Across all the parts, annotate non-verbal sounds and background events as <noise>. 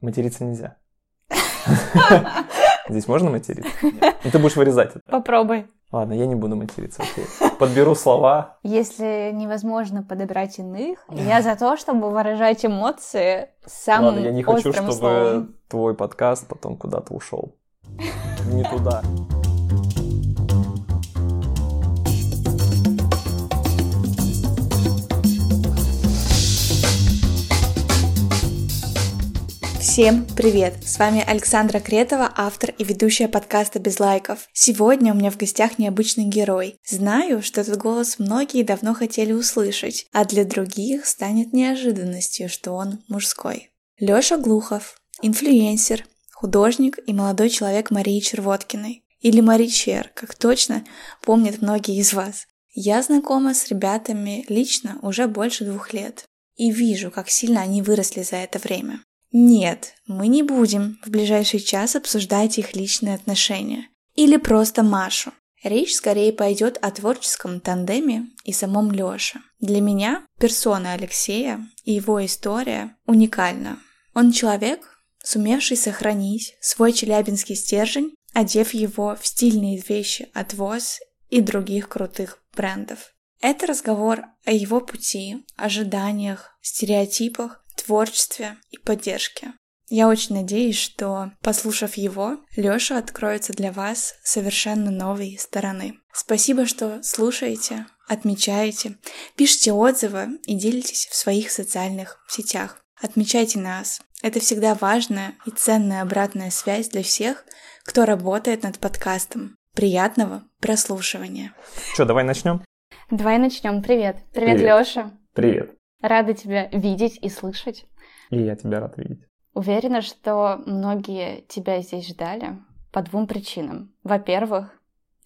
Материться нельзя. <laughs> Здесь можно материться? Ну, ты будешь вырезать это. Попробуй. Ладно, я не буду материться, окей. Подберу слова. Если невозможно подобрать иных, я за то, чтобы выражать эмоции самым Ладно, я не хочу, чтобы словом. твой подкаст потом куда-то ушел. Не туда. Всем привет! С вами Александра Кретова, автор и ведущая подкаста «Без лайков». Сегодня у меня в гостях необычный герой. Знаю, что этот голос многие давно хотели услышать, а для других станет неожиданностью, что он мужской. Лёша Глухов, инфлюенсер, художник и молодой человек Марии Червоткиной. Или Мари Чер, как точно помнят многие из вас. Я знакома с ребятами лично уже больше двух лет и вижу, как сильно они выросли за это время. Нет, мы не будем в ближайший час обсуждать их личные отношения. Или просто Машу. Речь скорее пойдет о творческом тандеме и самом Лёше. Для меня персона Алексея и его история уникальна. Он человек, сумевший сохранить свой челябинский стержень, одев его в стильные вещи от ВОЗ и других крутых брендов. Это разговор о его пути, ожиданиях, стереотипах, творчестве и поддержке. Я очень надеюсь, что, послушав его, Лёша откроется для вас совершенно новой стороны. Спасибо, что слушаете, отмечаете, пишите отзывы и делитесь в своих социальных сетях. Отмечайте нас. Это всегда важная и ценная обратная связь для всех, кто работает над подкастом. Приятного прослушивания. Что, давай начнем? Давай начнем. Привет. Привет, Привет. Лёша. Привет. Рада тебя видеть и слышать. И я тебя рад видеть. Уверена, что многие тебя здесь ждали по двум причинам. Во-первых,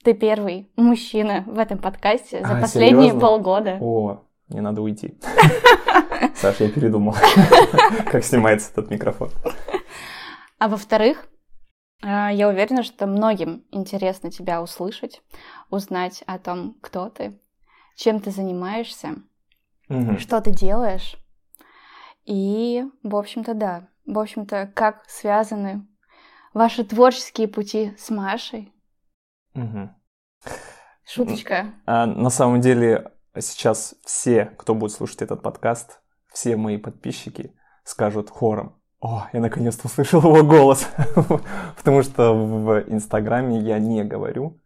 ты первый мужчина в этом подкасте за А, последние серьезно? полгода. О, мне надо уйти. <laughs> Саша, я передумал, <laughs> как снимается этот микрофон. А во-вторых, э, я уверена, что многим интересно тебя услышать, узнать о том, кто ты, чем ты занимаешься, Мгм. что ты делаешь. И, в общем-то, да. В общем-то, как связаны ваши творческие пути с Машей. Мгм. Шуточка. А, на самом деле, сейчас все, кто будет слушать этот подкаст, все мои подписчики скажут хором, о, я наконец-то услышал его голос. <laughs> Потому что в Инстаграме я не говорю.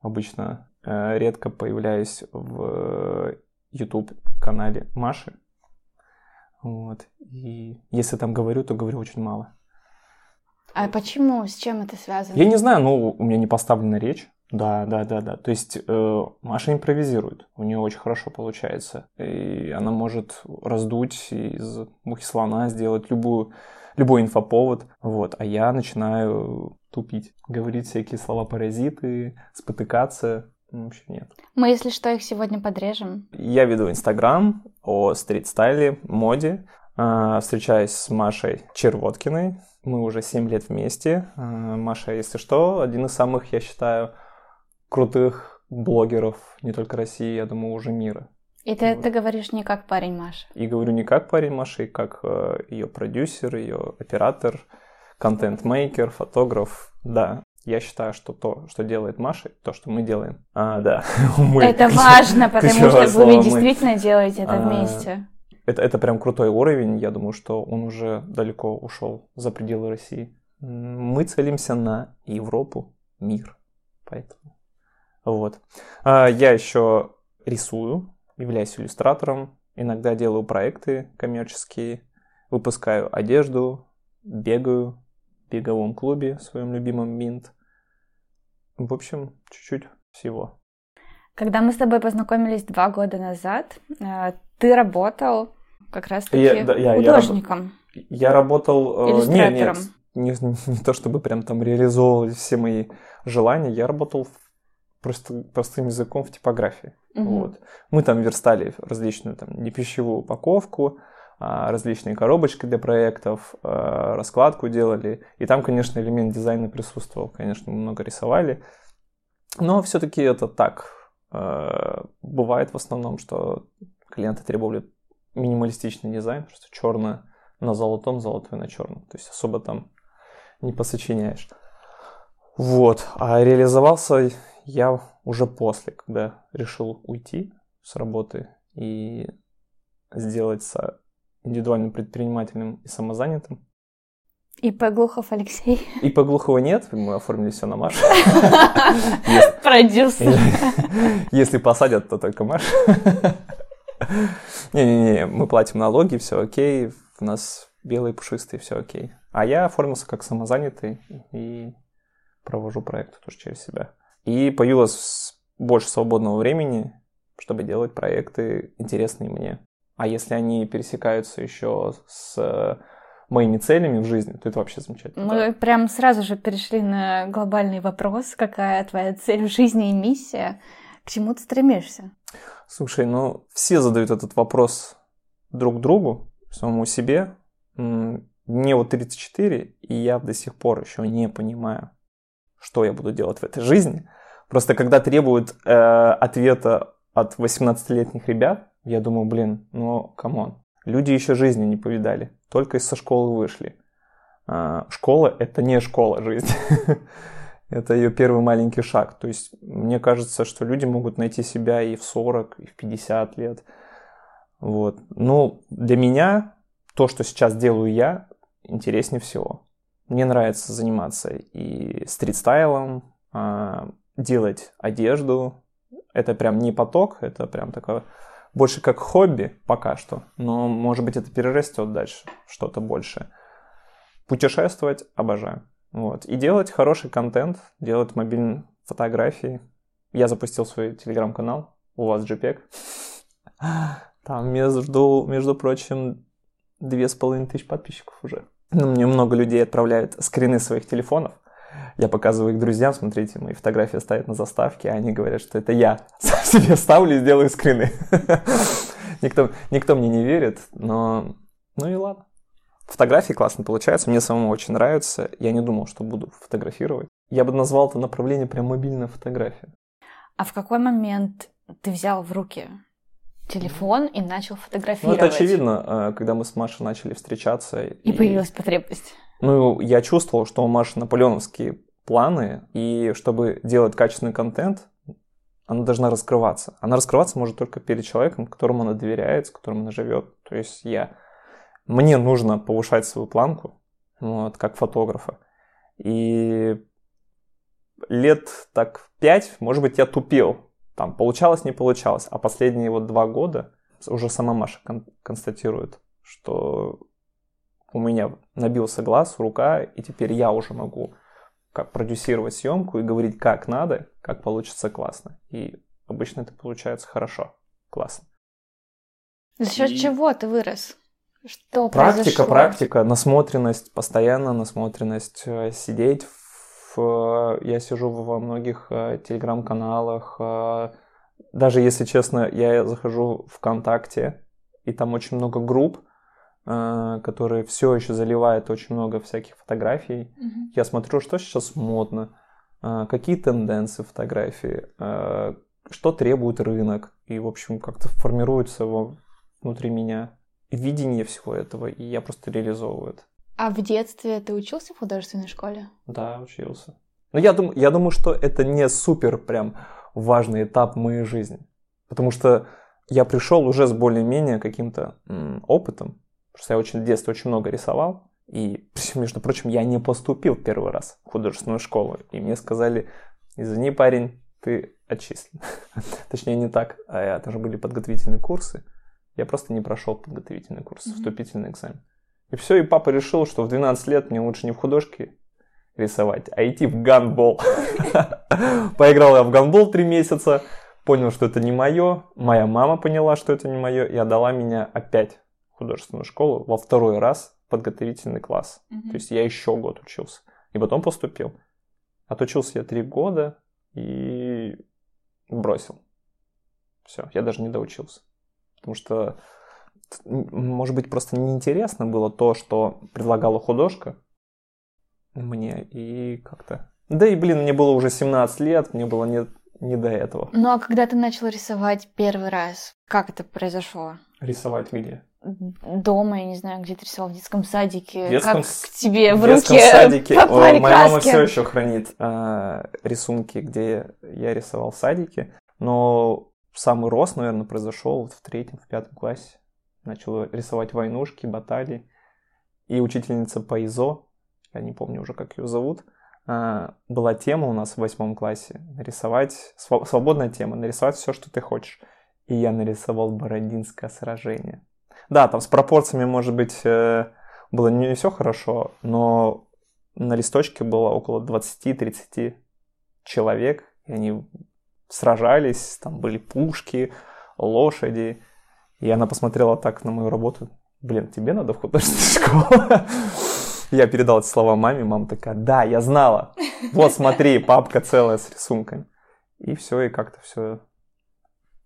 Обычно э, редко появляюсь в YouTube-канале Маши. Вот. И если там говорю, то говорю очень мало. А почему? С чем это связано? Я не знаю, ну, у меня не поставлена речь. Да, да, да, да. То есть э, Маша импровизирует, у нее очень хорошо получается. И она может раздуть из мухи слона, сделать любую, любой инфоповод. Вот. А я начинаю тупить, говорить всякие слова-паразиты, спотыкаться. Ну, Вообще нет. Мы, если что, их сегодня подрежем. Я веду Инстаграм о стрит-стайле, моде. А, Встречаюсь с Машей Червоткиной. Мы уже 7 лет вместе. А, Маша, если что, один из самых, я считаю, крутых блогеров не только России, я думаю, уже мира. И ты Вот. это говоришь не как парень Маша. И говорю не как парень Маши, как ее продюсер, ее оператор, контент-мейкер, фотограф. Да, я считаю, что то, что делает Маша, то, что мы делаем. А, да, <laughs> мы. это <laughs> важно, потому что вы действительно делаете это А, вместе. Это, это прям крутой уровень. Я думаю, что он уже далеко ушел за пределы России. Мы целимся на Европу, мир. Поэтому. Вот. А, Я еще рисую, являюсь иллюстратором. Иногда делаю проекты коммерческие. Выпускаю одежду, бегаю беговом клубе, в своем любимом Минт. В общем, чуть-чуть всего. Когда мы с тобой познакомились два года назад, э, ты работал как раз-таки Я- да, я- я художником. Я работал... э, не, Иллюстратором. нет, не, не то чтобы прям там реализовывать все мои желания, я работал просто простым языком в типографии. Мгм. Вот. Мы там верстали различную там непищевую упаковку, различные коробочки для проектов, а, раскладку делали. И там, конечно, элемент дизайна присутствовал. Конечно, много рисовали. Но все-таки это так. э, Бывает в основном, что клиенты требовали минималистичный дизайн, просто черное на золотом, золотой на черном. То есть особо там не посочиняешь. Вот. А реализовался я уже после, когда решил уйти с работы и сделаться индивидуальным предпринимателем и самозанятым. И Глухов Алексей. И Глухова нет, мы оформили все на Маш. <laughs> Продюсер. Если посадят, то только Маш. Не-не-не, мы платим налоги, все окей, у нас белые пушистые, все окей. А я оформился как самозанятый и провожу проект тоже через себя. И появилось больше свободного времени, чтобы делать проекты интересные мне. А если они пересекаются еще с моими целями в жизни, то это вообще замечательно. Мы да. прям сразу же перешли на глобальный вопрос, какая твоя цель в жизни и миссия, к чему ты стремишься? Слушай, ну все задают этот вопрос друг другу, самому себе. Мне вот 34, и я до сих пор еще не понимаю, что я буду делать в этой жизни. Просто когда требуют э, ответа от 18-летних ребят, я думаю, блин, ну, come on. Люди еще жизни не повидали, только из со школы вышли. А, школа – это не школа жизни. <laughs> это ее первый маленький шаг. То есть мне кажется, что люди могут найти себя и в 40, и в 50 лет. Вот. Но для меня то, что сейчас делаю я, интереснее всего. Мне нравится заниматься и стрит-стайлом, а, делать одежду. Это прям не поток, это прям такое больше как хобби пока что, но может быть это перерастет дальше, что-то большее. Путешествовать обожаю. Вот. И делать хороший контент, делать мобильные фотографии. Я запустил свой телеграм-канал, у вас JPEG. Там, между, между прочим, две с половиной тысяч подписчиков уже. Ну, мне много людей отправляют скрины своих телефонов. Я показываю их друзьям, смотрите, мои фотографии стоят на заставке, а они говорят, что это я сам <laughs> себе ставлю и делаю скрины. <laughs> никто, никто мне не верит, но ну и ладно. Фотографии классно получаются, мне самому очень нравится. Я не думал, что буду фотографировать. Я бы назвал это направление прям мобильная фотография. А в какой момент ты взял в руки телефон и начал фотографировать? Ну, это очевидно, э, когда мы с Машей начали встречаться. И, и появилась потребность. Ну, я чувствовал, что у Маши наполеоновские планы, и чтобы делать качественный контент, она должна раскрываться. Она раскрываться может только перед человеком, которому она доверяет, с которым она живет. То есть я мне нужно повышать свою планку, вот, как фотографа. И лет так пять, может быть, я тупил. Там получалось, не получалось. А последние вот два года уже сама Маша кон- констатирует, что у меня набился глаз, рука, и теперь я уже могу как продюсировать съемку и говорить, как надо, как получится классно. И обычно это получается хорошо, классно. За счет и... чего ты вырос? Что практика, произошло? практика, насмотренность, постоянно насмотренность, э, сидеть в... Я сижу во многих э, телеграм-каналах, э, даже если честно, я захожу в ВКонтакте, и там очень много групп, которые все еще заливают очень много всяких фотографий. Mm-hmm. Я смотрю, что сейчас модно, какие тенденции фотографии, что требует рынок, и, в общем, как-то формируется внутри меня видение всего этого, и я просто реализовываю это. А в детстве ты учился в художественной школе? Да, учился. Но я думаю, я думаю, что это не супер прям важный этап моей жизни. Потому что я пришел уже с более-менее каким-то опытом. Потому что я очень в детстве очень много рисовал. И, <laughs> между прочим, я не поступил первый раз в художественную школу. И мне сказали, извини, парень, ты отчислен. <laughs> Точнее, не так. А это же были подготовительные курсы. Я просто не прошел подготовительный курс, mm-hmm. вступительный экзамен. И все, и папа решил, что в 12 лет мне лучше не в художке рисовать, а идти в ганбол. <laughs> Поиграл я в ганбол три месяца, понял, что это не мое. Моя мама поняла, что это не мое, и отдала меня опять художественную школу во второй раз подготовительный класс. Mm-hmm. То есть я еще год учился. И потом поступил. Отучился я три года и бросил. Все, я даже не доучился. Потому что, может быть, просто неинтересно было то, что предлагала художка мне, и как-то... Да и, блин, мне было уже 17 лет, мне было не, не до этого. Ну а когда ты начал рисовать первый раз, как это произошло? Рисовать где? Дома, я не знаю, где ты рисовал в детском садике, детском как к тебе в, в детском руки садике. попали Ой, моя мама краски? все еще хранит э, рисунки, где я рисовал в садике. Но самый рост, наверное, произошел вот в третьем, в пятом классе. Начал рисовать войнушки, баталии. И учительница по ИЗО, я не помню уже, как ее зовут, э, была тема у нас в восьмом классе. Нарисовать, свободная тема, нарисовать все, что ты хочешь. И я нарисовал Бородинское сражение. Да, там с пропорциями, может быть, э, было не все хорошо, но на листочке было около 20-30 человек, и они сражались, там были пушки, лошади. И она посмотрела так на мою работу. Блин, тебе надо в художественную <laughs> школу? Я передал эти слова маме, мама такая, да, я знала. Вот смотри, папка целая с рисунками. И все, и как-то все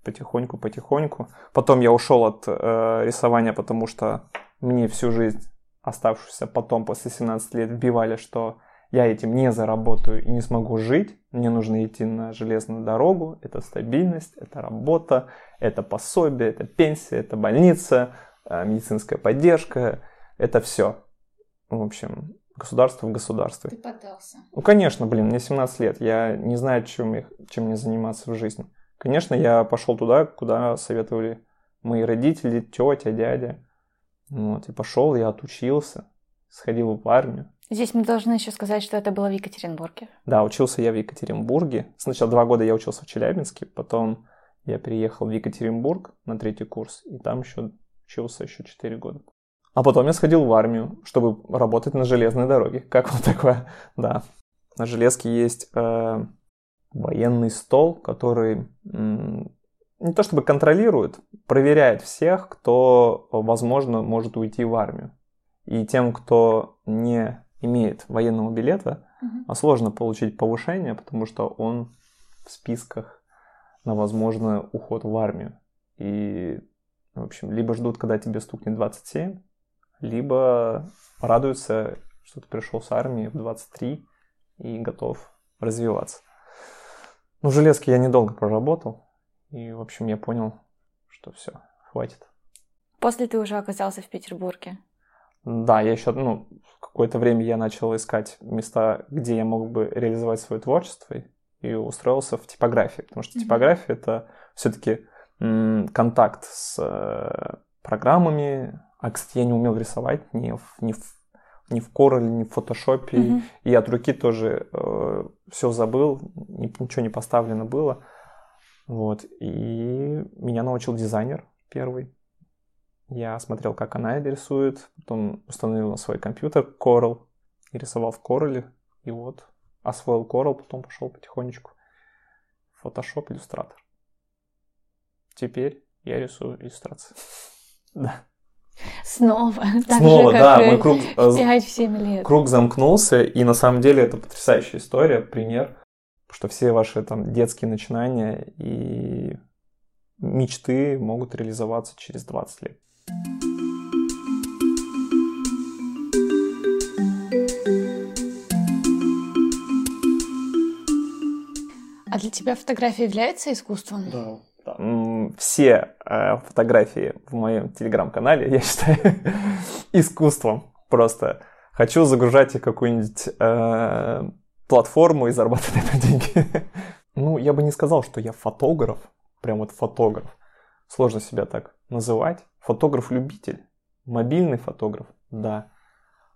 потихоньку-потихоньку. Потом я ушел от э, рисования, потому что мне всю жизнь, оставшуюся потом, после 17 лет, вбивали, что я этим не заработаю и не смогу жить. Мне нужно идти на железную дорогу. Это стабильность, это работа, это пособие, это пенсия, это больница, э, медицинская поддержка. Это все. В общем, государство в государстве. Ты поддался. Ну, конечно, блин, мне 17 лет, я не знаю, чем, я- чем мне заниматься в жизни. Конечно, я пошел туда, куда советовали мои родители, тетя, дядя. Вот, и пошел, я отучился, сходил в армию. Здесь мы должны еще сказать, что это было в Екатеринбурге. Да, учился я в Екатеринбурге. Сначала два года я учился в Челябинске, потом я переехал в Екатеринбург на третий курс, и там еще учился еще 4 года. А потом я сходил в армию, чтобы работать на железной дороге. Как вот такое? <laughs> Да. На железке есть э, военный стол, который не то чтобы контролирует, проверяет всех, кто, возможно, может уйти в армию. И тем, кто не имеет военного билета, а сложно получить повышение, потому что он в списках на возможный уход в армию. И, в общем, либо ждут, когда тебе стукнет 27, либо радуются, что ты пришел с армии в 23 и готов развиваться. Ну, в железке я недолго проработал, и, в общем, я понял, что все, хватит. После ты уже оказался в Петербурге. Да, я еще, ну, какое-то время я начал искать места, где я мог бы реализовать свое творчество, и устроился в типографии, потому что Мгм. типография это все-таки контакт с э, программами, а, кстати, я не умел рисовать ни в, ни в, ни в Corel, ни в фотошопе, Мгм. и от руки тоже все забыл, ни- ничего не поставлено было. Вот. И меня научил дизайнер первый. Я смотрел, как она рисует, потом установил на свой компьютер Corel и рисовал в Corel. И вот освоил Corel, потом пошел потихонечку Photoshop, иллюстратор. Теперь я рисую иллюстрации. Да. Снова. <laughs> Так Снова, же, да, как мой круг, э, 5-7 лет. круг замкнулся, и на самом деле это потрясающая история, пример, что все ваши там детские начинания и мечты могут реализоваться через 20 лет. А для тебя фотография является искусством? Да. Все э, фотографии в моем телеграм-канале я считаю <laughs> искусством. Просто хочу загружать их какую-нибудь э, платформу и зарабатывать на деньги. <laughs> Ну, я бы не сказал, что я фотограф, прям вот фотограф. Сложно себя так называть. Фотограф-любитель. Мобильный фотограф, да.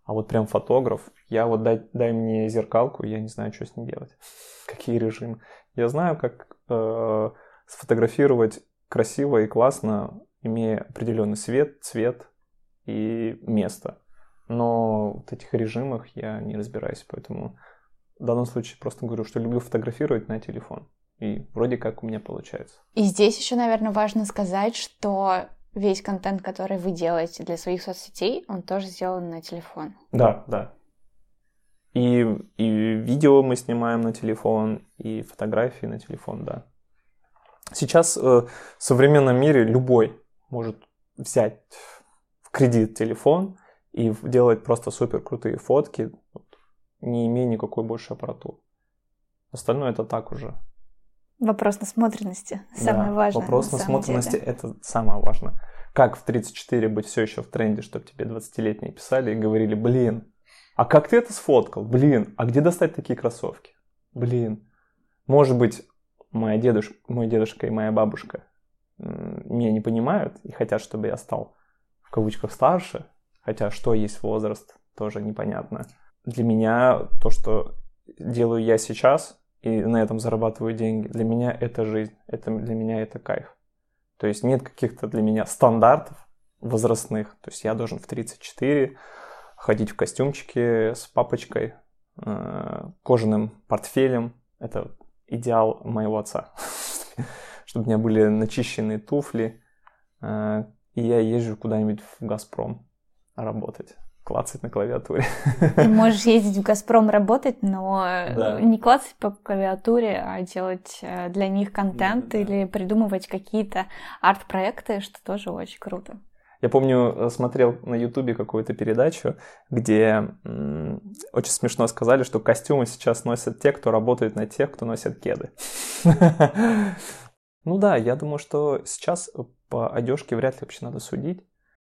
А вот прям фотограф, я вот дай, дай мне зеркалку, я не знаю, что с ней делать. <laughs> Какие режимы. Я знаю, как э, сфотографировать красиво и классно, имея определенный свет, цвет и место. Но в этих режимах я не разбираюсь, поэтому в данном случае просто говорю, что люблю фотографировать на телефон. И вроде как у меня получается. И здесь еще, наверное, важно сказать, что весь контент, который вы делаете для своих соцсетей, он тоже сделан на телефон. Да, да. И, и видео мы снимаем на телефон, и фотографии на телефон, да. Сейчас э, в современном мире любой может взять в кредит телефон и делать просто супер крутые фотки, не имея никакой больше аппаратуры. Остальное это так уже. Вопрос насмотренности. Самое Да, важное. Вопрос на насмотренности деле. это самое важное. как в 34 быть все еще в тренде, чтобы тебе 20-летние писали и говорили, блин, а как ты это сфоткал? Блин, а где достать такие кроссовки? Блин, может быть, моя дедушка, мой дедушка и моя бабушка меня не понимают и хотят, чтобы я стал в кавычках старше, хотя что есть возраст, тоже непонятно. Для меня то, что делаю я сейчас, и на этом зарабатываю деньги, для меня это жизнь, это, для меня это кайф. То есть нет каких-то для меня стандартов возрастных. То есть я должен в 34 ходить в костюмчике с папочкой, э, кожаным портфелем. Это идеал моего отца. <laughs> Чтобы у меня были начищенные туфли, э, и я езжу куда-нибудь в «Газпром» работать клацать на клавиатуре. Ты <laughs> можешь ездить в «Газпром» работать, но да. не клацать по клавиатуре, а делать э, для них контент да, да. или придумывать какие-то арт-проекты, что тоже очень круто. Я помню, э, смотрел на Ютубе какую-то передачу, где очень смешно сказали, что костюмы сейчас носят те, кто работает на тех, кто носит кеды. <laughs> Ну да, я думаю, что сейчас по одежке вряд ли вообще надо судить.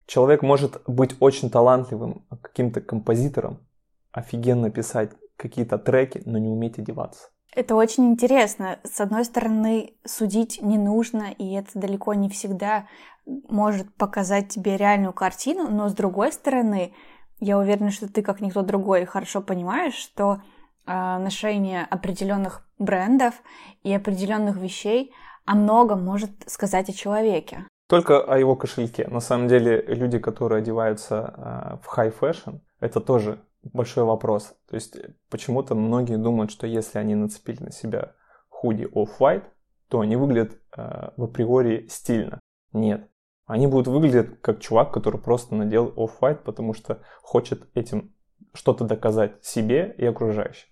Человек может быть очень талантливым каким-то композитором, офигенно писать какие-то треки, но не уметь одеваться. Это очень интересно. С одной стороны, судить не нужно, и это далеко не всегда может показать тебе реальную картину, но с другой стороны, я уверена, что ты, как никто другой, хорошо понимаешь, что э, ношение определенных брендов и определенных вещей о многом может сказать о человеке. Только о его кошельке. На самом деле, люди, которые одеваются э, в fashion, это тоже большой вопрос. То есть, почему-то многие думают, что если они нацепили на себя худи off-white, то они выглядят э, в априори стильно. Нет. Они будут выглядеть как чувак, который просто надел off-white, потому что хочет этим что-то доказать себе и окружающим.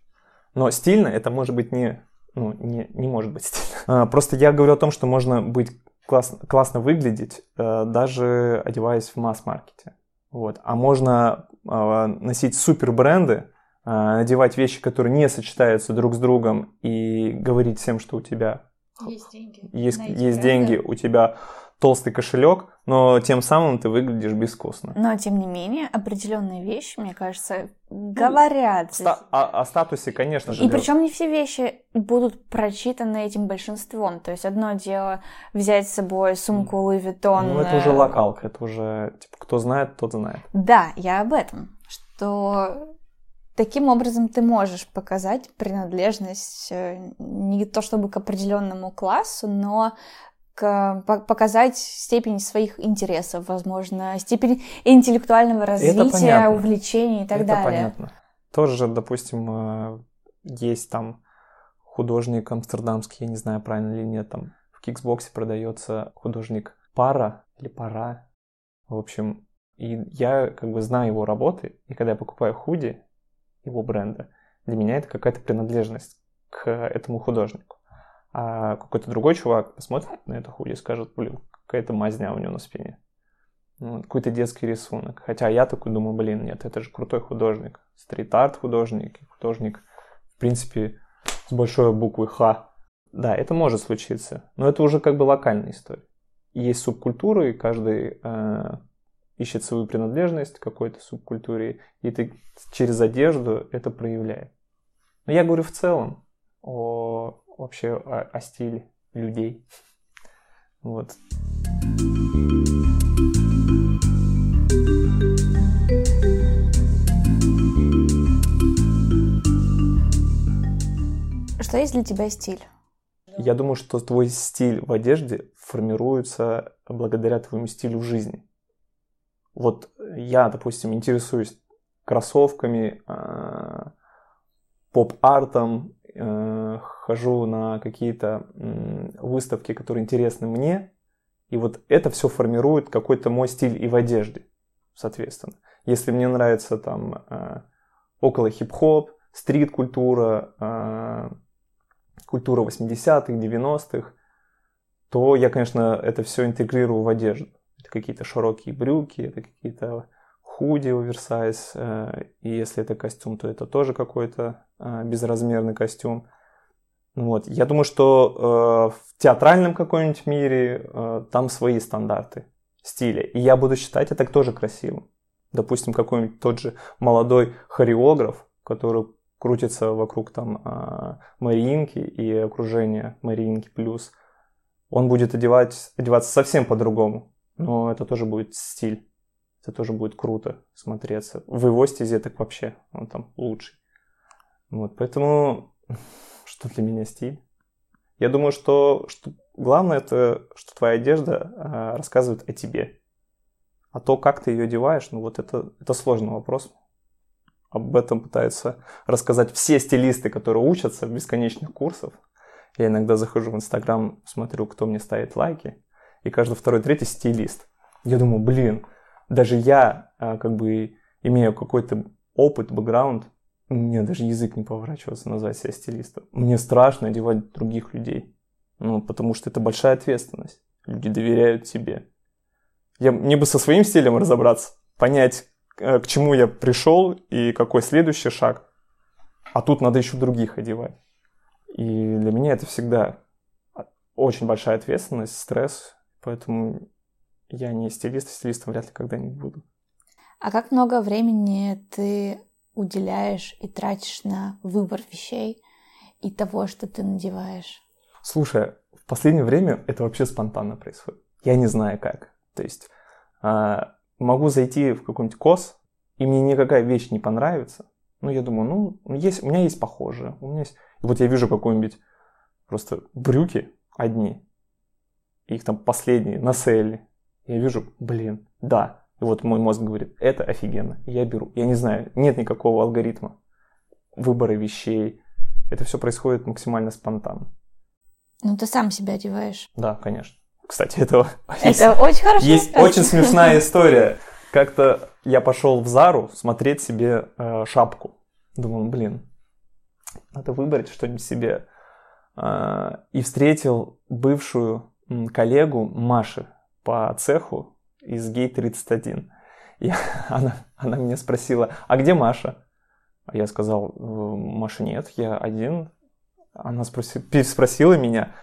Но стильно это может быть не, ну, не, не может быть стильно. А, просто я говорю о том, что можно быть классно, классно выглядеть, э, даже одеваясь в масс-маркете. Вот. А можно э, носить супер бренды, э, надевать вещи, которые не сочетаются друг с другом, и говорить всем, что у тебя есть деньги, есть, есть деньги у тебя толстый кошелек, но тем самым ты выглядишь безвкусно. Но, тем не менее, определенные вещи, мне кажется, говорят. Ста- о, о статусе, конечно же. И причем не все вещи будут прочитаны этим большинством. То есть одно дело взять с собой сумку Louis Vuitton. Ну, это уже локалка, это уже, типа, кто знает, тот знает. Да, я об этом. Что Таким образом ты можешь показать принадлежность э, не то чтобы к определенному классу, но показать степень своих интересов, возможно, степень интеллектуального развития, увлечений и так Это далее. понятно. Тоже, допустим, э, есть там художник амстердамский, я не знаю, правильно или нет, там в киксбоксе продается художник Пара или Пара. В общем, и я как бы знаю его работы, и когда я покупаю худи его бренда, для меня это какая-то принадлежность к этому художнику. А какой-то другой чувак посмотрит на это худи и скажет, блин, какая-то мазня у него на спине. Ну, какой-то детский рисунок. Хотя я такой думаю, блин, нет, это же крутой художник. Стрит-арт художник, художник, в принципе, с большой буквы Х. Да, это может случиться, но это уже как бы локальная история. Есть субкультуры, и каждый э, ищет свою принадлежность к какой-то субкультуре, и ты через одежду это проявляешь. Но я говорю в целом о вообще о, о стиле людей. Вот. Что есть для тебя стиль? Я думаю, что твой стиль в одежде формируется благодаря твоему стилю жизни. Вот я, допустим, интересуюсь кроссовками, а, поп-артом, хожу на какие-то выставки, которые интересны мне, и вот это все формирует какой-то мой стиль и в одежде, соответственно. Если мне нравится там э, около хип-хоп, стрит-культура, э, культура 80-х, 90-х, то я, конечно, это все интегрирую в одежду. Это какие-то широкие брюки, это какие-то худи оверсайз, и если это костюм, то это тоже какой-то Э, безразмерный костюм. Вот. Я думаю, что э, в театральном каком-нибудь мире э, там свои стандарты. стиля. И я буду считать это тоже красивым. Допустим, какой-нибудь тот же молодой хореограф, который крутится вокруг там Мариинки и окружения Мариинки плюс, он будет одевать, одеваться совсем по-другому. Но это тоже будет стиль. Это тоже будет круто смотреться. В его стезе так вообще он там лучший. Вот, поэтому <laughs> что для меня стиль? Я думаю, что, что главное это, что твоя одежда а, рассказывает о тебе. А то, как ты ее одеваешь, ну вот это, это сложный вопрос. Об этом пытаются рассказать все стилисты, которые учатся в бесконечных курсах. Я иногда захожу в Инстаграм, смотрю, кто мне ставит лайки, и каждый второй, третий стилист. Я думаю, блин, даже я, а, как бы, имею какой-то опыт, бэкграунд, мне даже язык не поворачивается назвать себя стилистом. Мне страшно одевать других людей. Ну, потому что это большая ответственность. Люди доверяют тебе. Я, мне бы со своим стилем разобраться, понять, э, к чему я пришел и какой следующий шаг. А тут надо еще других одевать. И для меня это всегда очень большая ответственность, стресс. Поэтому я не стилист, стилистом вряд ли когда-нибудь буду. А как много времени ты уделяешь и тратишь на выбор вещей и того, что ты надеваешь? Слушай, в последнее время это вообще спонтанно происходит. Я не знаю как. То есть э, могу зайти в какой-нибудь кос, и мне никакая вещь не понравится. Ну, я думаю, ну, есть, у меня есть похожие. У меня есть... И вот я вижу какой-нибудь просто брюки одни, их там последние на селе. Я вижу, блин, да, и вот мой мозг говорит, это офигенно, я беру. Я не знаю, нет никакого алгоритма выбора вещей. Это все происходит максимально спонтанно. Ну, ты сам себя одеваешь. Да, конечно. Кстати, это, <laughs> это есть, очень хорошо. Есть очень смешная <laughs> история. Как-то я пошел в Зару смотреть себе э, шапку. Думал, блин, надо выбрать что-нибудь себе. Э, и встретил бывшую коллегу Маши по цеху, из Гей-31. И <laughs> она, она меня спросила, а где Маша? А я сказал, «Э, Маши нет, я один. Она спроси, переспросила меня,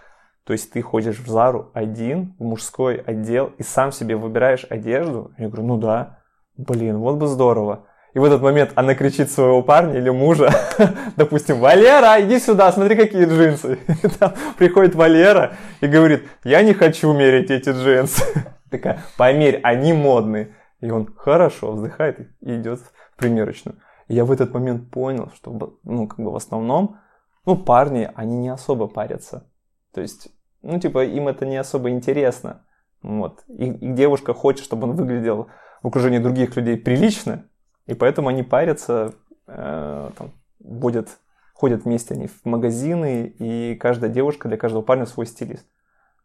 то есть ты ходишь в Зару один, в мужской отдел, и сам себе выбираешь одежду? Я говорю, ну да. Блин, вот бы здорово. И в этот момент она кричит своего парня или мужа, <laughs> допустим, Валера, иди сюда, смотри, какие джинсы. <laughs> Там приходит Валера и говорит, я не хочу мерить эти джинсы. <laughs> Такая, померь, они модные. И он хорошо вздыхает и идет в примерочную. И я в этот момент понял, что, ну, как бы в основном, ну, парни, они не особо парятся. То есть, ну, типа, им это не особо интересно. Вот. И, и девушка хочет, чтобы он выглядел в окружении других людей прилично, и поэтому они парятся, э, там, будет, ходят вместе они в магазины, и каждая девушка для каждого парня свой стилист.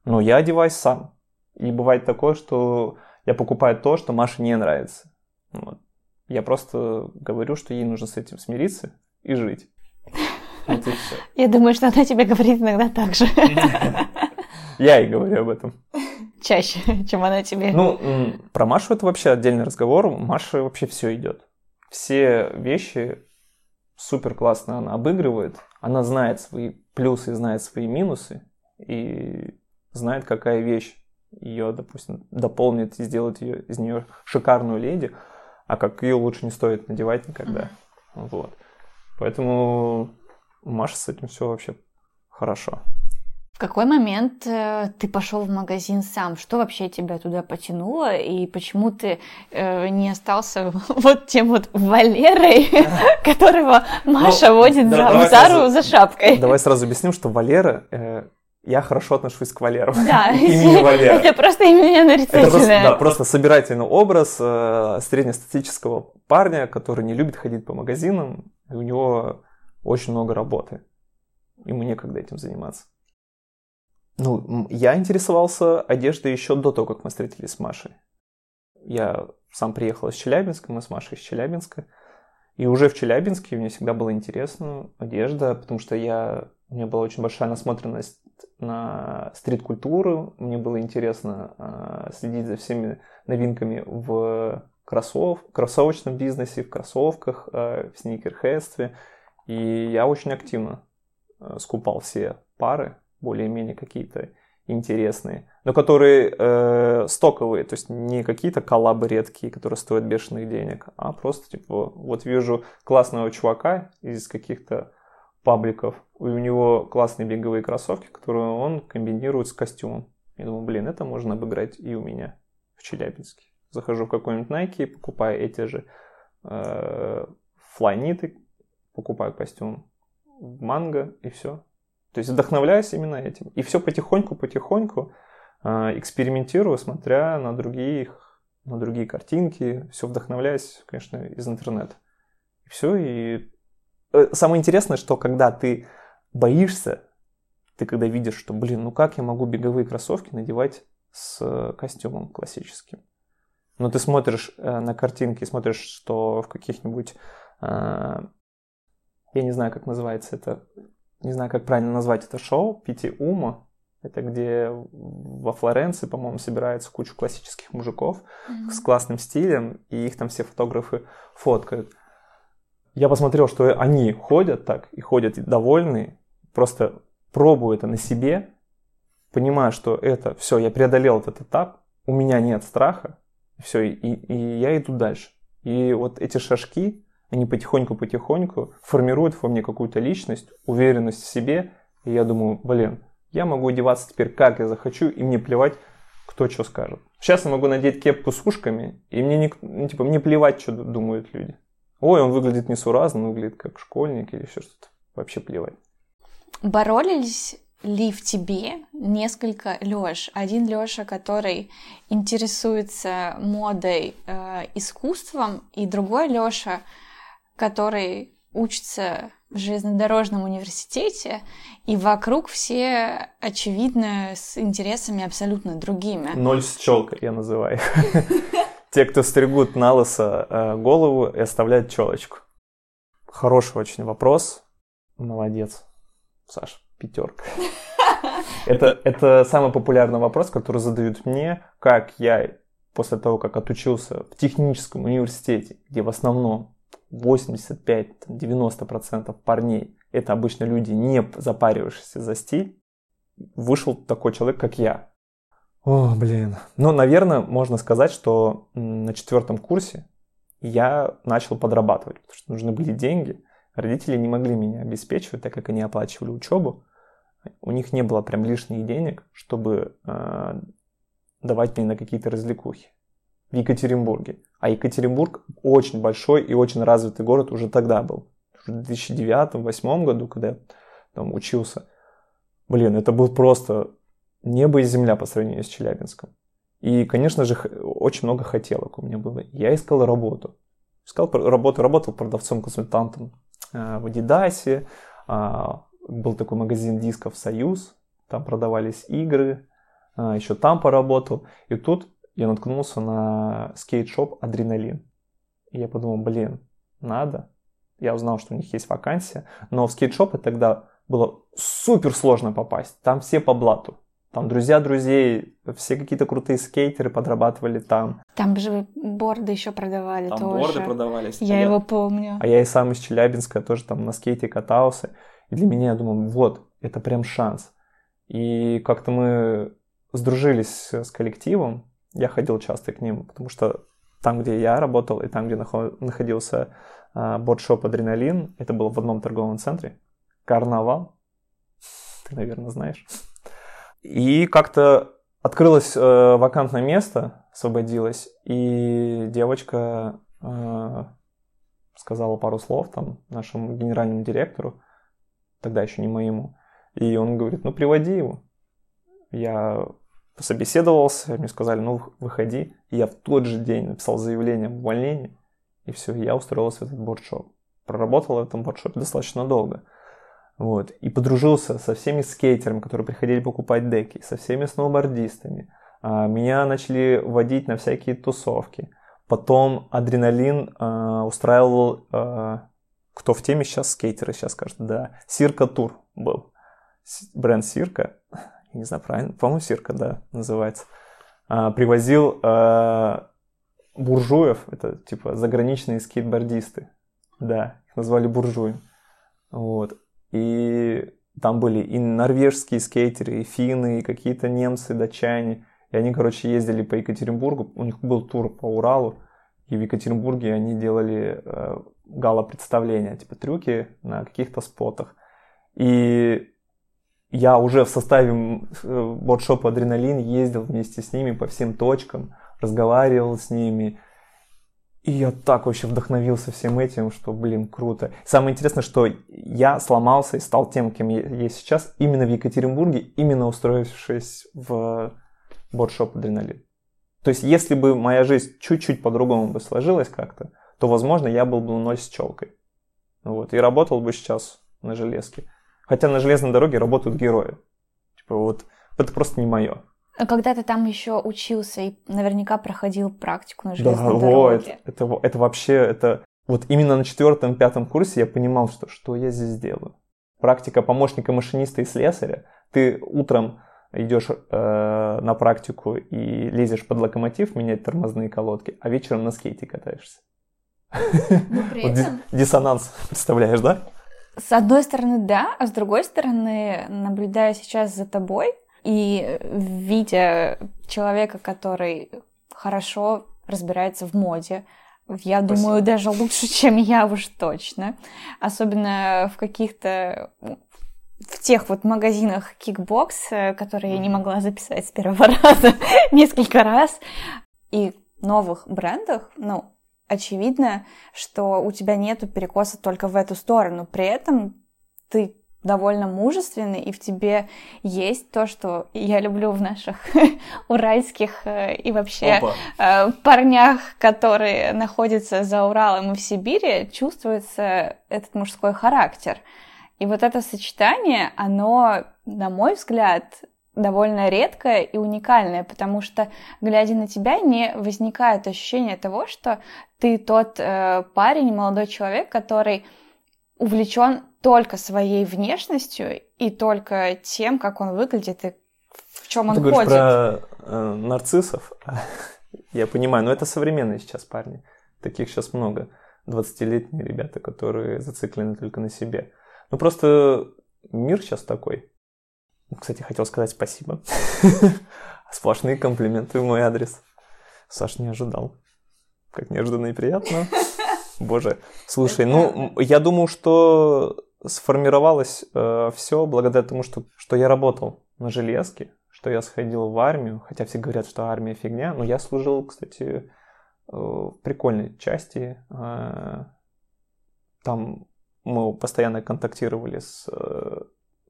Но я одеваюсь сам. И бывает такое, что я покупаю то, что Маше не нравится. Вот. Я просто говорю, что ей нужно с этим смириться и жить. Вот и все. <laughs> Я думаю, что она тебе говорит иногда так же. <laughs> Я и говорю об этом. Чаще, <laughs> чем она тебе. Ну, про Машу это вообще отдельный разговор. Маша вообще все идет. Все вещи супер классно она обыгрывает. Она знает свои плюсы, знает свои минусы. И знает, какая вещь ее, допустим, дополнит и сделать ее, из нее шикарную леди, а как ее лучше не стоит надевать никогда. Mm-hmm. Вот. Поэтому у Маши с этим все вообще хорошо. В какой момент э, ты пошел в магазин сам? Что вообще тебя туда потянуло? И почему ты э, не остался <laughs> вот тем вот Валерой, <laughs> которого Маша ну, водит в Зару за шапкой? Давай сразу объясним, что Валера э, я хорошо отношусь к Валеру. Да, <laughs> имени Валера. Это просто имя нарицательное. Это просто, да, просто собирательный образ э, среднестатического парня, который не любит ходить по магазинам, и у него очень много работы. Ему некогда этим заниматься. Ну, я интересовался одеждой еще до того, как мы встретились с Машей. Я сам приехал из Челябинска, мы с Машей из Челябинска. И уже в Челябинске мне всегда было интересно одежда, потому что я, у меня была очень большая насмотренность на стрит-культуру. Мне было интересно э, следить за всеми новинками в кроссов, кроссовочном бизнесе, в кроссовках, э, в сникерхедстве. И я очень активно э, скупал все пары, более-менее какие-то интересные, но которые э, стоковые, то есть не какие-то коллабы редкие, которые стоят бешеных денег, а просто типа вот вижу классного чувака из каких-то пабликов, и у него классные беговые кроссовки, которые он комбинирует с костюмом. Я думаю, блин, это можно обыграть и у меня в Челябинске. Захожу в какой-нибудь Nike, покупаю эти же э, флайниты, покупаю костюм в манго и все. То есть вдохновляюсь именно этим. И все потихоньку-потихоньку э, экспериментирую, смотря на другие, на другие картинки, все вдохновляюсь, конечно, из интернета. И все, и э, самое интересное, что когда ты боишься, ты когда видишь, что, блин, ну как я могу беговые кроссовки надевать с костюмом классическим? Но ты смотришь э, на картинки, смотришь, что в каких-нибудь, э, я не знаю, как называется это, не знаю, как правильно назвать это шоу, Пити Ума. Это где во Флоренции, по-моему, собирается куча классических мужиков mm-hmm. с классным стилем, и их там все фотографы фоткают. Я посмотрел, что они ходят так, и ходят довольные, просто пробую это на себе, понимаю, что это все, я преодолел этот этап, у меня нет страха, все, и, и я иду дальше. И вот эти шажки, они потихоньку-потихоньку формируют во мне какую-то личность, уверенность в себе. И я думаю, блин, я могу одеваться теперь как я захочу, и мне плевать, кто что скажет. Сейчас я могу надеть кепку с ушками, и мне не, ну, типа, мне плевать, что думают люди. Ой, он выглядит несуразно, он выглядит как школьник или еще что-то. Вообще плевать. Боролись ли в тебе несколько Лёш? Один Лёша, который интересуется модой, э, искусством, и другой Лёша, который учится в железнодорожном университете, и вокруг все, очевидно, с интересами абсолютно другими. Ноль с челкой, я называю. Те, кто стригут на лысо э, голову и оставляют челочку. Хороший очень вопрос. Молодец, Саша, пятерка. Это, это самый популярный вопрос, который задают мне, как я после того, как отучился в техническом университете, где в основном 85-90% парней это обычно люди, не запаривающиеся за стиль, вышел такой человек, как я. О, блин. Ну, наверное, можно сказать, что на четвертом курсе я начал подрабатывать, потому что нужны были деньги. Родители не могли меня обеспечивать, так как они оплачивали учебу. У них не было прям лишних денег, чтобы э, давать мне на какие-то развлекухи в Екатеринбурге. А Екатеринбург очень большой и очень развитый город уже тогда был. В 2009-2008 году, когда я там учился. Блин, это был просто небо и земля по сравнению с Челябинском. И, конечно же, очень много хотелок у меня было. Я искал работу. Искал работу, работал продавцом-консультантом э, в Адидасе. А, был такой магазин дисков «Союз». Там продавались игры. А, Еще там поработал. И тут я наткнулся на скейт-шоп «Адреналин». И я подумал, блин, надо. Я узнал, что у них есть вакансия. Но в скейт-шопы тогда было супер сложно попасть. Там все по блату. Там друзья друзей, все какие-то крутые скейтеры подрабатывали там. Там же борды еще продавали там тоже. борды продавались. Я а его помню. А я и сам из Челябинска тоже там на скейте катался. И для меня, я думаю, вот, это прям шанс. И как-то мы сдружились с коллективом, я ходил часто к ним, потому что там, где я работал, и там, где находился бордшоп «Адреналин», это было в одном торговом центре. Карнавал. Ты, наверное, знаешь. И как-то открылось э, вакантное место, освободилось, и девочка э, сказала пару слов там нашему генеральному директору, тогда еще не моему, и он говорит, ну приводи его. Я пособеседовался, мне сказали, ну, выходи. И я в тот же день написал заявление об увольнении, и все, я устроился в этот бордшоп. Проработал в этом бордшопе достаточно долго. Вот. И подружился со всеми скейтерами, которые приходили покупать деки, со всеми сноубордистами. А, меня начали водить на всякие тусовки. Потом Адреналин а, устраивал, а, кто в теме сейчас, скейтеры сейчас скажут, да, Сирка Тур был. Бренд Сирка не знаю, правильно, по-моему, Сирка, да, называется, а, привозил а, буржуев, это типа заграничные скейтбордисты, да, их назвали буржуи, вот, и там были и норвежские скейтеры, и финны, и какие-то немцы, датчане. И они, короче, ездили по Екатеринбургу. У них был тур по Уралу. И в Екатеринбурге они делали э, гала-представления, типа трюки на каких-то спотах. И я уже в составе воркшопа «Адреналин» ездил вместе с ними по всем точкам, разговаривал с ними. И я так вообще вдохновился всем этим, что, блин, круто. Самое интересное, что я сломался и стал тем, кем я есть сейчас, именно в Екатеринбурге, именно устроившись в воркшоп «Адреналин». То есть, если бы моя жизнь чуть-чуть по-другому бы сложилась как-то, то, возможно, я был бы ноль с челкой. Вот, и работал бы сейчас на железке. Хотя на железной дороге работают герои. Типа вот, это просто не мое. А когда ты там еще учился и наверняка проходил практику на железной да, дороге. Во, это, это, вообще, это вот именно на четвертом-пятом курсе я понимал, что что я здесь делаю. Практика помощника машиниста и слесаря. Ты утром идешь э, на практику и лезешь под локомотив менять тормозные колодки, а вечером на скейте катаешься. Ну, при <laughs> этом... диссонанс, представляешь, да? С одной стороны, да, а с другой стороны, наблюдая сейчас за тобой и видя человека, который хорошо разбирается в моде, я Спасибо. думаю, даже лучше, чем я уж точно. Особенно в каких-то в тех вот магазинах кикбокс, которые я не могла записать с первого <laughs> раза несколько раз, и новых брендах, ну, очевидно, что у тебя нету перекоса только в эту сторону. При этом ты довольно мужественный, и в тебе есть то, что я люблю в наших <laughs> уральских э, и вообще Опа. Э, парнях, которые находятся за Уралом и в Сибири, чувствуется этот мужской характер. И вот это сочетание, оно, на мой взгляд, довольно редкое и уникальное, потому что, глядя на тебя, не возникает ощущения того, что ты тот э, парень, молодой человек, который увлечен только своей внешностью и только тем, как он выглядит и в чем он ты ходит. Про э, нарциссов, <laughs> я понимаю, но это современные сейчас парни, таких сейчас много, 20-летние ребята, которые зациклены только на себе. Ну просто мир сейчас такой. Кстати, хотел сказать спасибо. <laughs> Сплошные комплименты в мой адрес. Саш не ожидал. Как неожиданно и приятно. <laughs> Боже. Слушай, ну, я думаю, что сформировалось э, все благодаря тому, что, что я работал на железке, что я сходил в армию, хотя все говорят, что армия фигня, но я служил, кстати, э, в прикольной части. Э, там мы постоянно контактировали с...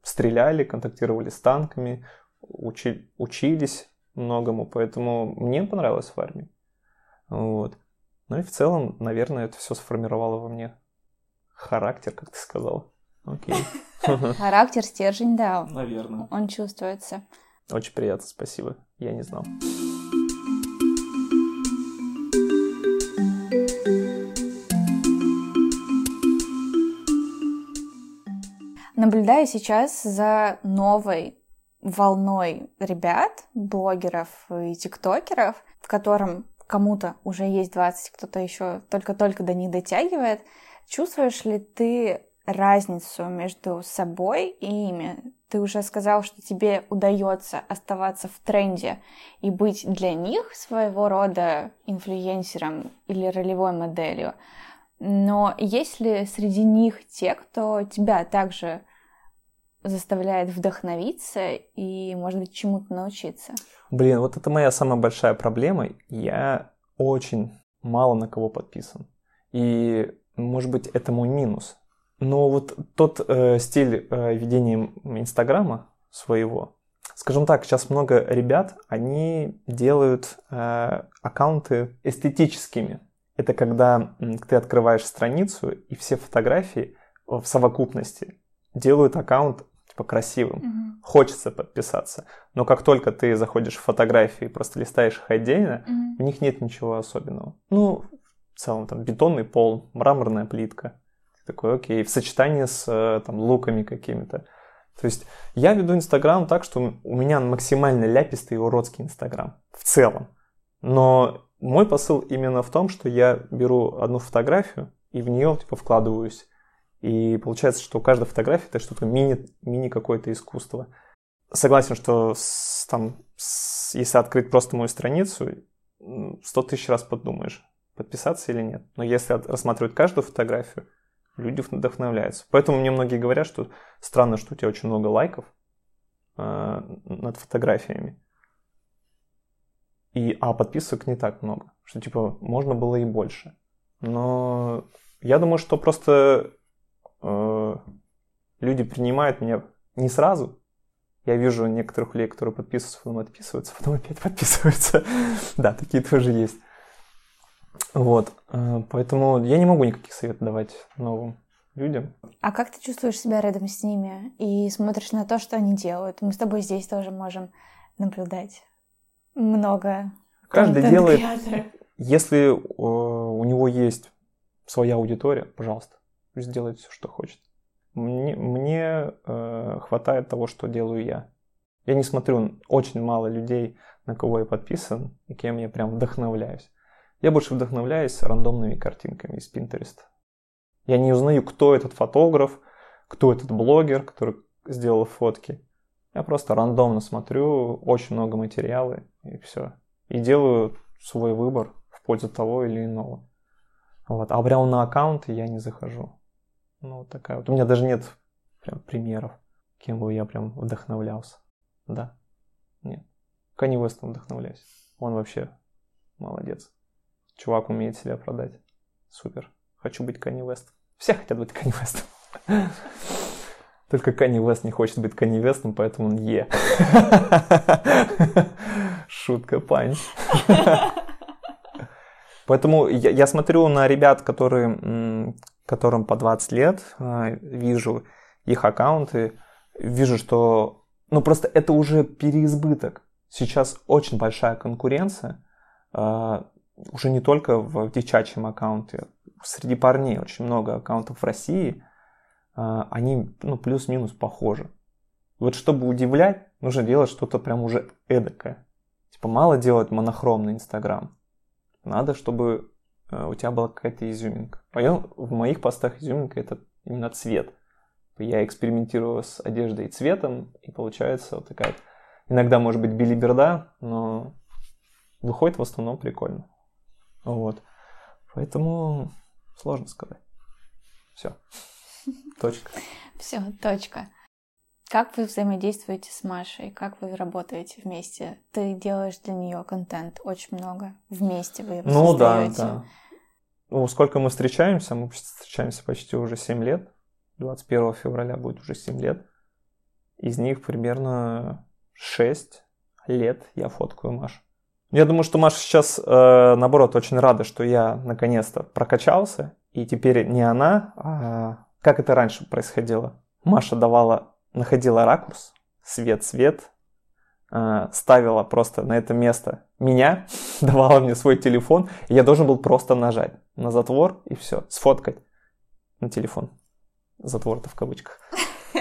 Стреляли, контактировали с танками, учи, учились многому, поэтому мне понравилось в армии. Вот. Ну и в целом, наверное, это все сформировало во мне характер, как ты сказал. Окей. <laughs> Характер, стержень, да. Наверное. Он чувствуется. Очень приятно, спасибо. Я не знал. Наблюдаю сейчас за новой волной ребят, блогеров и тиктокеров, в котором кому-то уже есть 20, кто-то еще только-только до них дотягивает. Чувствуешь ли ты разницу между собой и ими? Ты уже сказал, что тебе удается оставаться в тренде и быть для них своего рода инфлюенсером или ролевой моделью. Но есть ли среди них те, кто тебя также заставляет вдохновиться и, может быть, чему-то научиться? Блин, вот это моя самая большая проблема. Я очень мало на кого подписан. И, может быть, это мой минус. Но вот тот э, стиль э, ведения Инстаграма своего, скажем так, сейчас много ребят, они делают э, аккаунты эстетическими. Это когда ты открываешь страницу, и все фотографии в совокупности делают аккаунт типа красивым. Угу. Хочется подписаться. Но как только ты заходишь в фотографии и просто листаешь их отдельно, угу. в них нет ничего особенного. Ну, в целом там бетонный пол, мраморная плитка. Ты такой, окей, в сочетании с э, там луками какими-то. То есть я веду Инстаграм так, что у меня максимально ляпистый и уродский Инстаграм в целом. Но мой посыл именно в том, что я беру одну фотографию и в нее типа вкладываюсь И получается, что каждая фотография это что-то мини, мини какое-то искусство. Согласен, что с, там, с, если открыть просто мою страницу, сто тысяч раз подумаешь, подписаться или нет. Но если рассматривать каждую фотографию, люди вдохновляются. Поэтому мне многие говорят, что странно, что у тебя очень много лайков э, над фотографиями. И, а подписок не так много. Что типа можно было и больше. Но я думаю, что просто люди принимают меня не сразу. Я вижу некоторых людей, которые подписываются, потом отписываются, потом опять подписываются. <laughs> да, такие тоже есть. Вот. Э, поэтому я не могу никаких советов давать новым людям. А как ты чувствуешь себя рядом с ними и смотришь на то, что они делают? Мы с тобой здесь тоже можем наблюдать много. Каждый делает... Если э, у него есть своя аудитория, пожалуйста, делает все, что хочет. Мне, мне э, хватает того, что делаю я. Я не смотрю очень мало людей, на кого я подписан и кем я прям вдохновляюсь. Я больше вдохновляюсь рандомными картинками из Pinterest. Я не узнаю, кто этот фотограф, кто этот блогер, который сделал фотки. Я просто рандомно смотрю, очень много материала и все. И делаю свой выбор в пользу того или иного. Вот. А прямо на аккаунт я не захожу. Ну, вот такая вот. У меня даже нет прям примеров, кем бы я прям вдохновлялся. Да. Нет. Канье Вестом вдохновляюсь. Он вообще молодец. Чувак умеет себя продать. Супер. Хочу быть Канье Вест. Все хотят быть Канье Вестом. <laughs> Только Канье Вест не хочет быть Канье Вестом, поэтому он Ye. <laughs> Шутка, панч. <laughs> Поэтому я, я смотрю на ребят, которые, которым по 20 лет, а, вижу их аккаунты, вижу, что ну просто это уже переизбыток. Сейчас очень большая конкуренция. А, уже не только в девчачьем аккаунте, среди парней очень много аккаунтов в России, а, они ну, плюс-минус похожи. Вот чтобы удивлять, нужно делать что-то прям уже эдакое. Типа мало делать монохромный Инстаграм. Надо, чтобы у тебя была какая-то изюминка. В моих постах изюминка это именно цвет. Я экспериментирую с одеждой и цветом, и получается вот такая... Иногда может быть билиберда, но выходит в основном прикольно. Вот. Поэтому сложно сказать. Все. <laughs> Точка. Все, точка. Как вы взаимодействуете с Машей? Как вы работаете вместе? Ты делаешь для нее контент очень много. Вместе вы его Ну создаете. да, да. Ну, сколько мы встречаемся? Мы встречаемся почти уже 7 лет. 21 февраля будет уже 7 лет. Из них примерно 6 лет я фоткаю Машу. Я думаю, что Маша сейчас, э, наоборот, очень рада, что я наконец-то прокачался, и теперь не она, а как это раньше происходило. Маша давала, находила ракурс, свет-свет, ставила просто на это место меня, <laughs> давала мне свой телефон, и я должен был просто нажать на затвор и все, сфоткать на телефон. Затвор-то в кавычках. <laughs>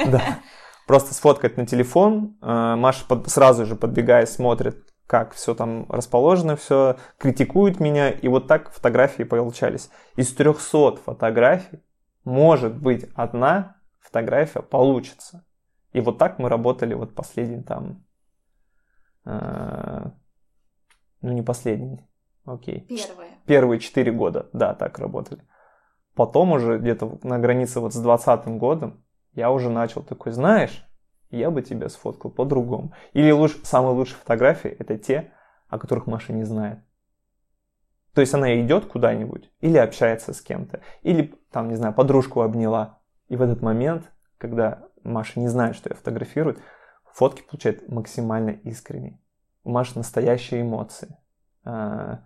Да. Просто сфоткать на телефон. Э, Маша под, сразу же подбегая смотрит, как все там расположено, все критикуют меня, и вот так фотографии получались. Из 300 фотографий, может быть, одна фотография получится. И вот так мы работали вот последний там, э, ну не последний, окей. Первые. Первые 4 года, да, так работали. Потом уже где-то на границе вот с 20 годом я уже начал такой, знаешь, я бы тебя сфоткал по-другому. Или лучше, самые лучшие фотографии это те, о которых Маша не знает. То есть она идет куда-нибудь, или общается с кем-то, или там, не знаю, подружку обняла. И в этот момент, когда Маша не знает, что я фотографирую, фотки получает максимально искренние. У Маши настоящие эмоции. А,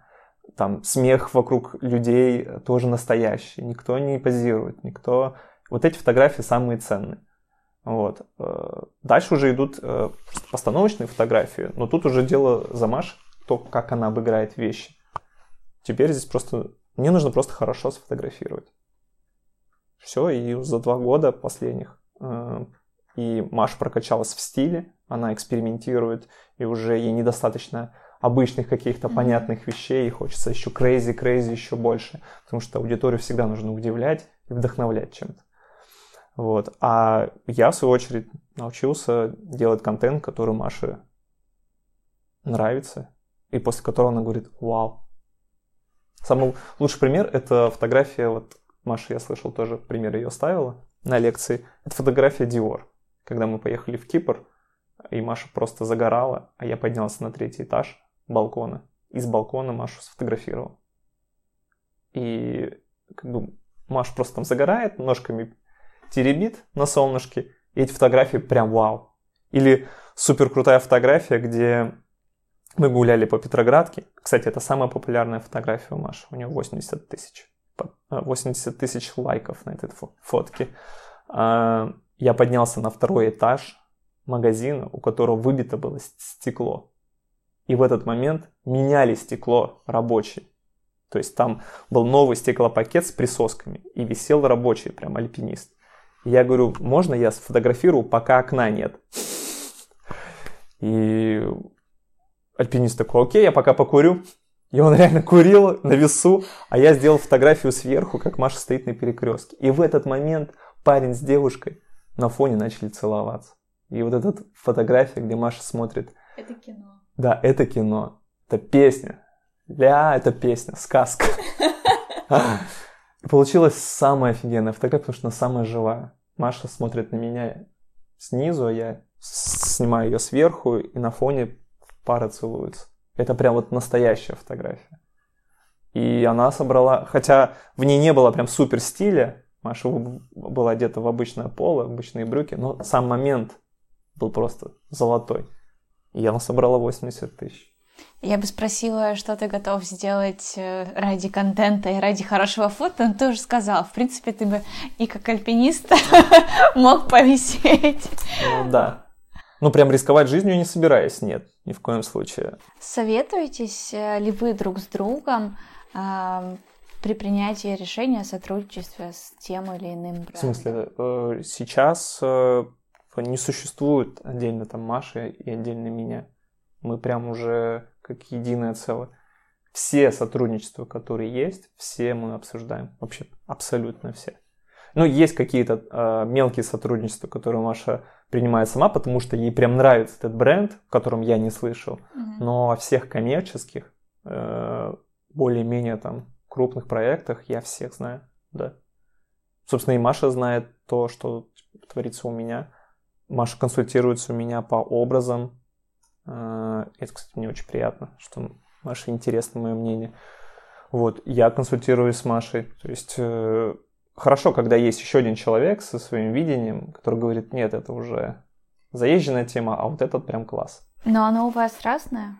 там смех вокруг людей тоже настоящий. Никто не позирует, никто... Вот эти фотографии самые ценные. Вот. Э, дальше уже идут э, постановочные фотографии, но тут уже дело за Маш, то, как она обыграет вещи. Теперь здесь просто... Мне нужно просто хорошо сфотографировать. Все, и за два года последних э, и Маш прокачалась в стиле, она экспериментирует, и уже ей недостаточно обычных каких-то mm-hmm. понятных вещей, и хочется еще crazy, crazy еще больше, потому что аудиторию всегда нужно удивлять и вдохновлять чем-то. Вот. А я, в свою очередь, научился делать контент, который Маше нравится, и после которого она говорит «Вау». Самый лучший пример – это фотография, вот Маша, я слышал, тоже пример ее ставила на лекции. Это фотография Dior. Когда мы поехали в Кипр, и Маша просто загорала, а я поднялся на третий этаж балкона. И с балкона Машу сфотографировал. И как бы Маша просто там загорает, ножками теребит на солнышке, и эти фотографии прям вау. Или супер крутая фотография, где мы гуляли по Петроградке. Кстати, это самая популярная фотография у Маши. У нее 80 тысяч. 80 э, тысяч лайков на этой фотке. Я поднялся на второй этаж магазина, у которого выбито было стекло. И в этот момент меняли стекло рабочие. То есть там был новый стеклопакет с присосками, и висел рабочий, прям альпинист. Я говорю, можно я сфотографирую, пока окна нет? И альпинист такой, окей, я пока покурю. И он реально курил на весу, а я сделал фотографию сверху, как Маша стоит на перекрестке. И в этот момент парень с девушкой на фоне начали целоваться. И вот эта фотография, где Маша смотрит. Это кино. Да, это кино. Это песня. Ля, это песня, сказка. Получилась самая офигенная фотография, потому что она самая живая. Маша смотрит на меня снизу, а я снимаю ее сверху, и на фоне пара целуется. Это прям вот настоящая фотография. И она собрала, хотя в ней не было прям супер стиля, Маша была одета в обычное поло, обычные брюки, но сам момент был просто золотой. И она собрала 80 тысяч. Я бы спросила, что ты готов сделать э, ради контента и ради хорошего фото, но ты уже сказал, в принципе, ты бы и как альпинист <laughs> мог повисеть. Ну да. Ну прям рисковать жизнью не собираюсь, нет, ни в коем случае. Советуетесь э, ли вы друг с другом э, при принятии решения о сотрудничестве с тем или иным брендом? В смысле, э, сейчас э, не существует отдельно там Маши и отдельно меня. Мы прям уже как единое целое. Все сотрудничества, которые есть, все мы обсуждаем. Вообще абсолютно все. Ну, есть какие-то э, мелкие сотрудничества, которые Маша принимает сама, потому что ей прям нравится этот бренд, в котором я не слышал. Mm-hmm. Но о всех коммерческих, э, более-менее там крупных проектах я всех знаю, да. Собственно, и Маша знает то, что творится у меня. Маша консультируется у меня по образам, а, это, кстати, мне очень приятно, что Маше интересно мое мнение. Вот, я консультируюсь с Машей. То есть э, хорошо, когда есть еще один человек со своим видением, который говорит, нет, это уже заезженная тема, а вот этот прям класс. Но оно у вас разное?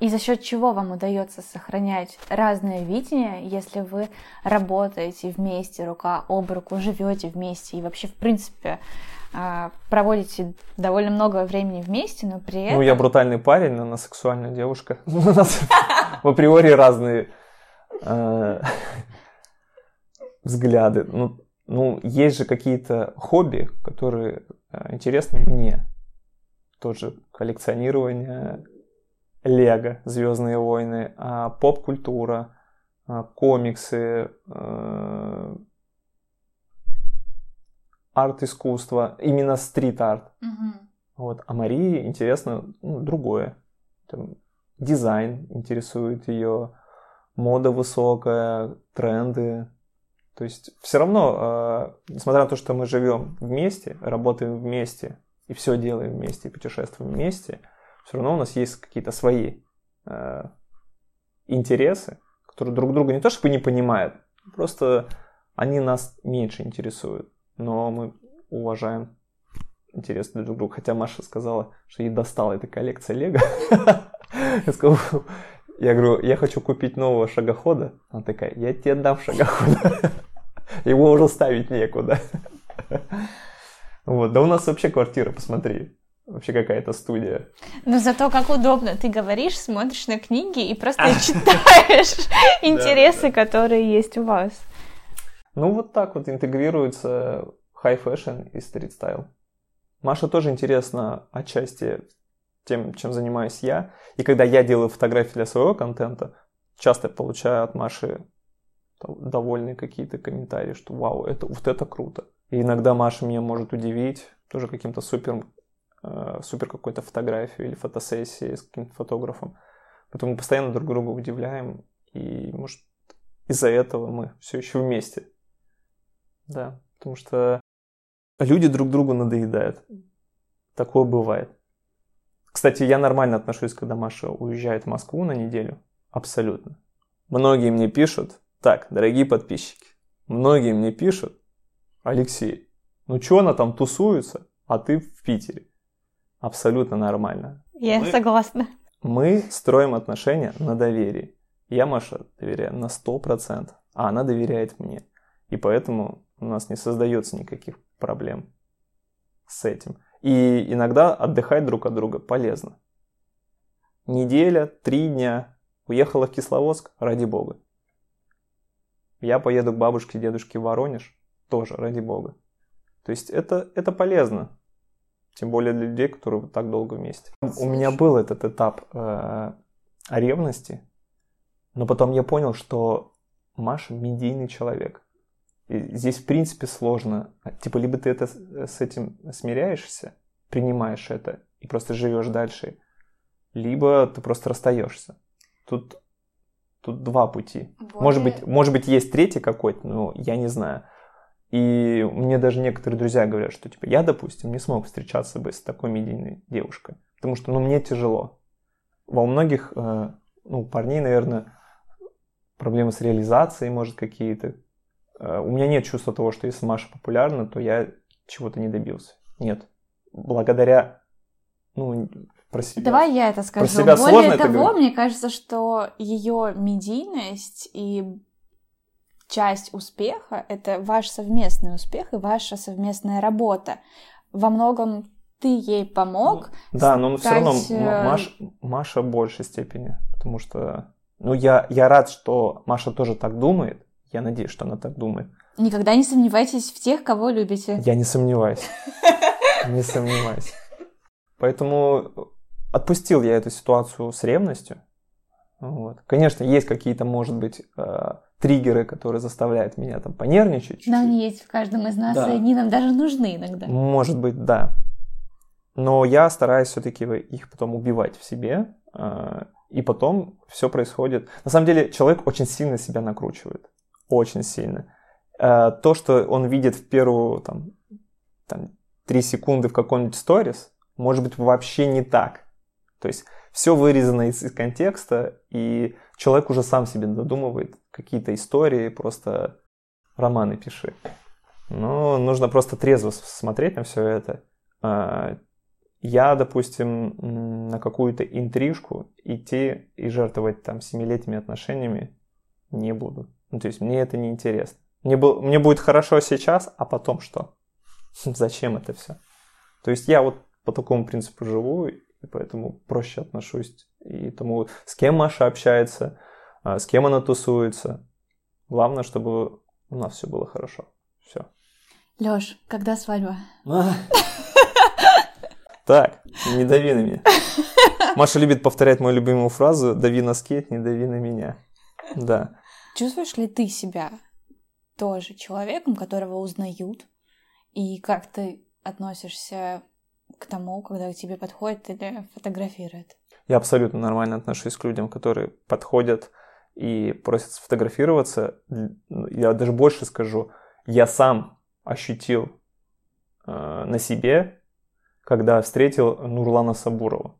И за счет чего вам удается сохранять разное видение, если вы работаете вместе, рука об руку, живете вместе и вообще, в принципе, а, проводите довольно много времени вместе, но при этом... Ну, я брутальный парень, но она сексуальная девушка. <laughs> У нас в априори разные э, взгляды. Ну, ну, есть же какие-то хобби, которые э, интересны мне. Тоже коллекционирование Лего, Звездные войны, а поп-культура, а, комиксы, э, арт-искусство, именно стрит-арт. Угу. Вот. А Марии интересно ну, другое. Там, дизайн интересует ее, мода высокая, тренды. То есть все равно, э, несмотря на то, что мы живем вместе, работаем вместе и все делаем вместе, путешествуем вместе, все равно у нас есть какие-то свои э, интересы, которые друг друга не то чтобы не понимают, просто они нас меньше интересуют но мы уважаем интерес друг к другу. Хотя Маша сказала, что ей достала эта коллекция Лего. <laughs> Я сказал, я говорю, я хочу купить нового шагохода. Она такая, я тебе дам шагохода. <laughs> Его уже ставить некуда. <laughs> Вот, да у нас вообще квартира, посмотри. Вообще какая-то студия. Но зато как удобно. Ты говоришь, смотришь на книги и просто <laughs> читаешь <laughs> интересы, которые есть у вас. Ну, вот так вот интегрируется high fashion и street style. Маша тоже интересна отчасти тем, чем занимаюсь я. И когда я делаю фотографии для своего контента, часто получаю от Маши довольные какие-то комментарии, что вау, это, вот это круто. И иногда Маша меня может удивить тоже каким-то супер, супер какой-то фотографией или фотосессией с каким-то фотографом. Поэтому мы постоянно друг друга удивляем. И, может, из-за этого мы все еще вместе. Да, потому что люди друг другу надоедают. Такое бывает. Кстати, я нормально отношусь, когда Маша уезжает в Москву на неделю. Абсолютно. Многие мне пишут, так, дорогие подписчики, многие мне пишут, Алексей, ну что она там тусуется, а ты в Питере? Абсолютно нормально. Я мы, согласна. Мы строим отношения на доверии. Я Маша доверяю на 100%, а она доверяет мне. И поэтому у нас не создается никаких проблем с этим. И иногда отдыхать друг от друга полезно. Неделя, три дня, уехала в Кисловодск, ради бога. Я поеду к бабушке дедушке в Воронеж, тоже ради бога. То есть это, это полезно. Тем более для людей, которые так долго вместе. У меня был этот этап э, ревности, но потом я понял, что Маша медийный человек. И здесь, в принципе, сложно. Типа, либо ты это, с этим смиряешься, принимаешь это и просто живешь дальше, либо ты просто расстаешься. Тут, тут два пути. Более... Может, быть, может быть, есть третий какой-то, но я не знаю. И мне даже некоторые друзья говорят, что типа я, допустим, не смог встречаться бы с такой медийной девушкой, потому что, ну, мне тяжело. Во многих, э, ну, парней, наверное, проблемы с реализацией, может, какие-то. Э, у меня нет чувства того, что если Маша популярна, то я чего-то не добился. Нет. Благодаря, ну, про себя. Давай я это скажу. Про себя Более того, мне кажется, что ее медийность и часть успеха — это ваш совместный успех и ваша совместная работа. Во многом ты ей помог. Ну, да, но стать... все равно Маш, Маша в большей степени, потому что ну, я, я рад, что Маша тоже так думает. Я надеюсь, что она так думает. Никогда не сомневайтесь в тех, кого любите. Я не сомневаюсь. <laughs> Не сомневаюсь. Поэтому отпустил я эту ситуацию с ревностью. Вот. Конечно, есть какие-то, может быть, э, триггеры, которые заставляют меня там понервничать. Но они есть в каждом из нас, да. и они нам даже нужны иногда. Может быть, да. Но я стараюсь все-таки их потом убивать в себе, э, и потом все происходит. На самом деле, человек очень сильно себя накручивает. Очень сильно. Э, то, что он видит в первую там, там, 3 секунды в каком-нибудь сторис, может быть вообще не так. То есть все вырезано из, из контекста, и человек уже сам себе додумывает какие-то истории, просто романы пиши. Но нужно просто трезво смотреть на все это. А, я, допустим, на какую-то интрижку идти и жертвовать там семилетними отношениями не буду. Ну, то есть мне это не интересно. Мне, был, мне будет хорошо сейчас, а потом что? <laughs> Зачем это все? То есть я вот по такому принципу живу, и поэтому проще отношусь и тому, с кем Маша общается, с кем она тусуется. Главное, чтобы у нас все было хорошо. Все. Лёш, когда свадьба? Так, не дави на меня. Маша любит повторять мою любимую фразу «дави на скейт, не дави на меня». Да. Чувствуешь ли ты себя тоже человеком, которого узнают? И как ты относишься к тому, когда к тебе подходит или фотографирует? Я абсолютно нормально отношусь к людям, которые подходят и просят сфотографироваться. Я даже больше скажу, я сам ощутил э, на себе, когда встретил Нурлана Сабурова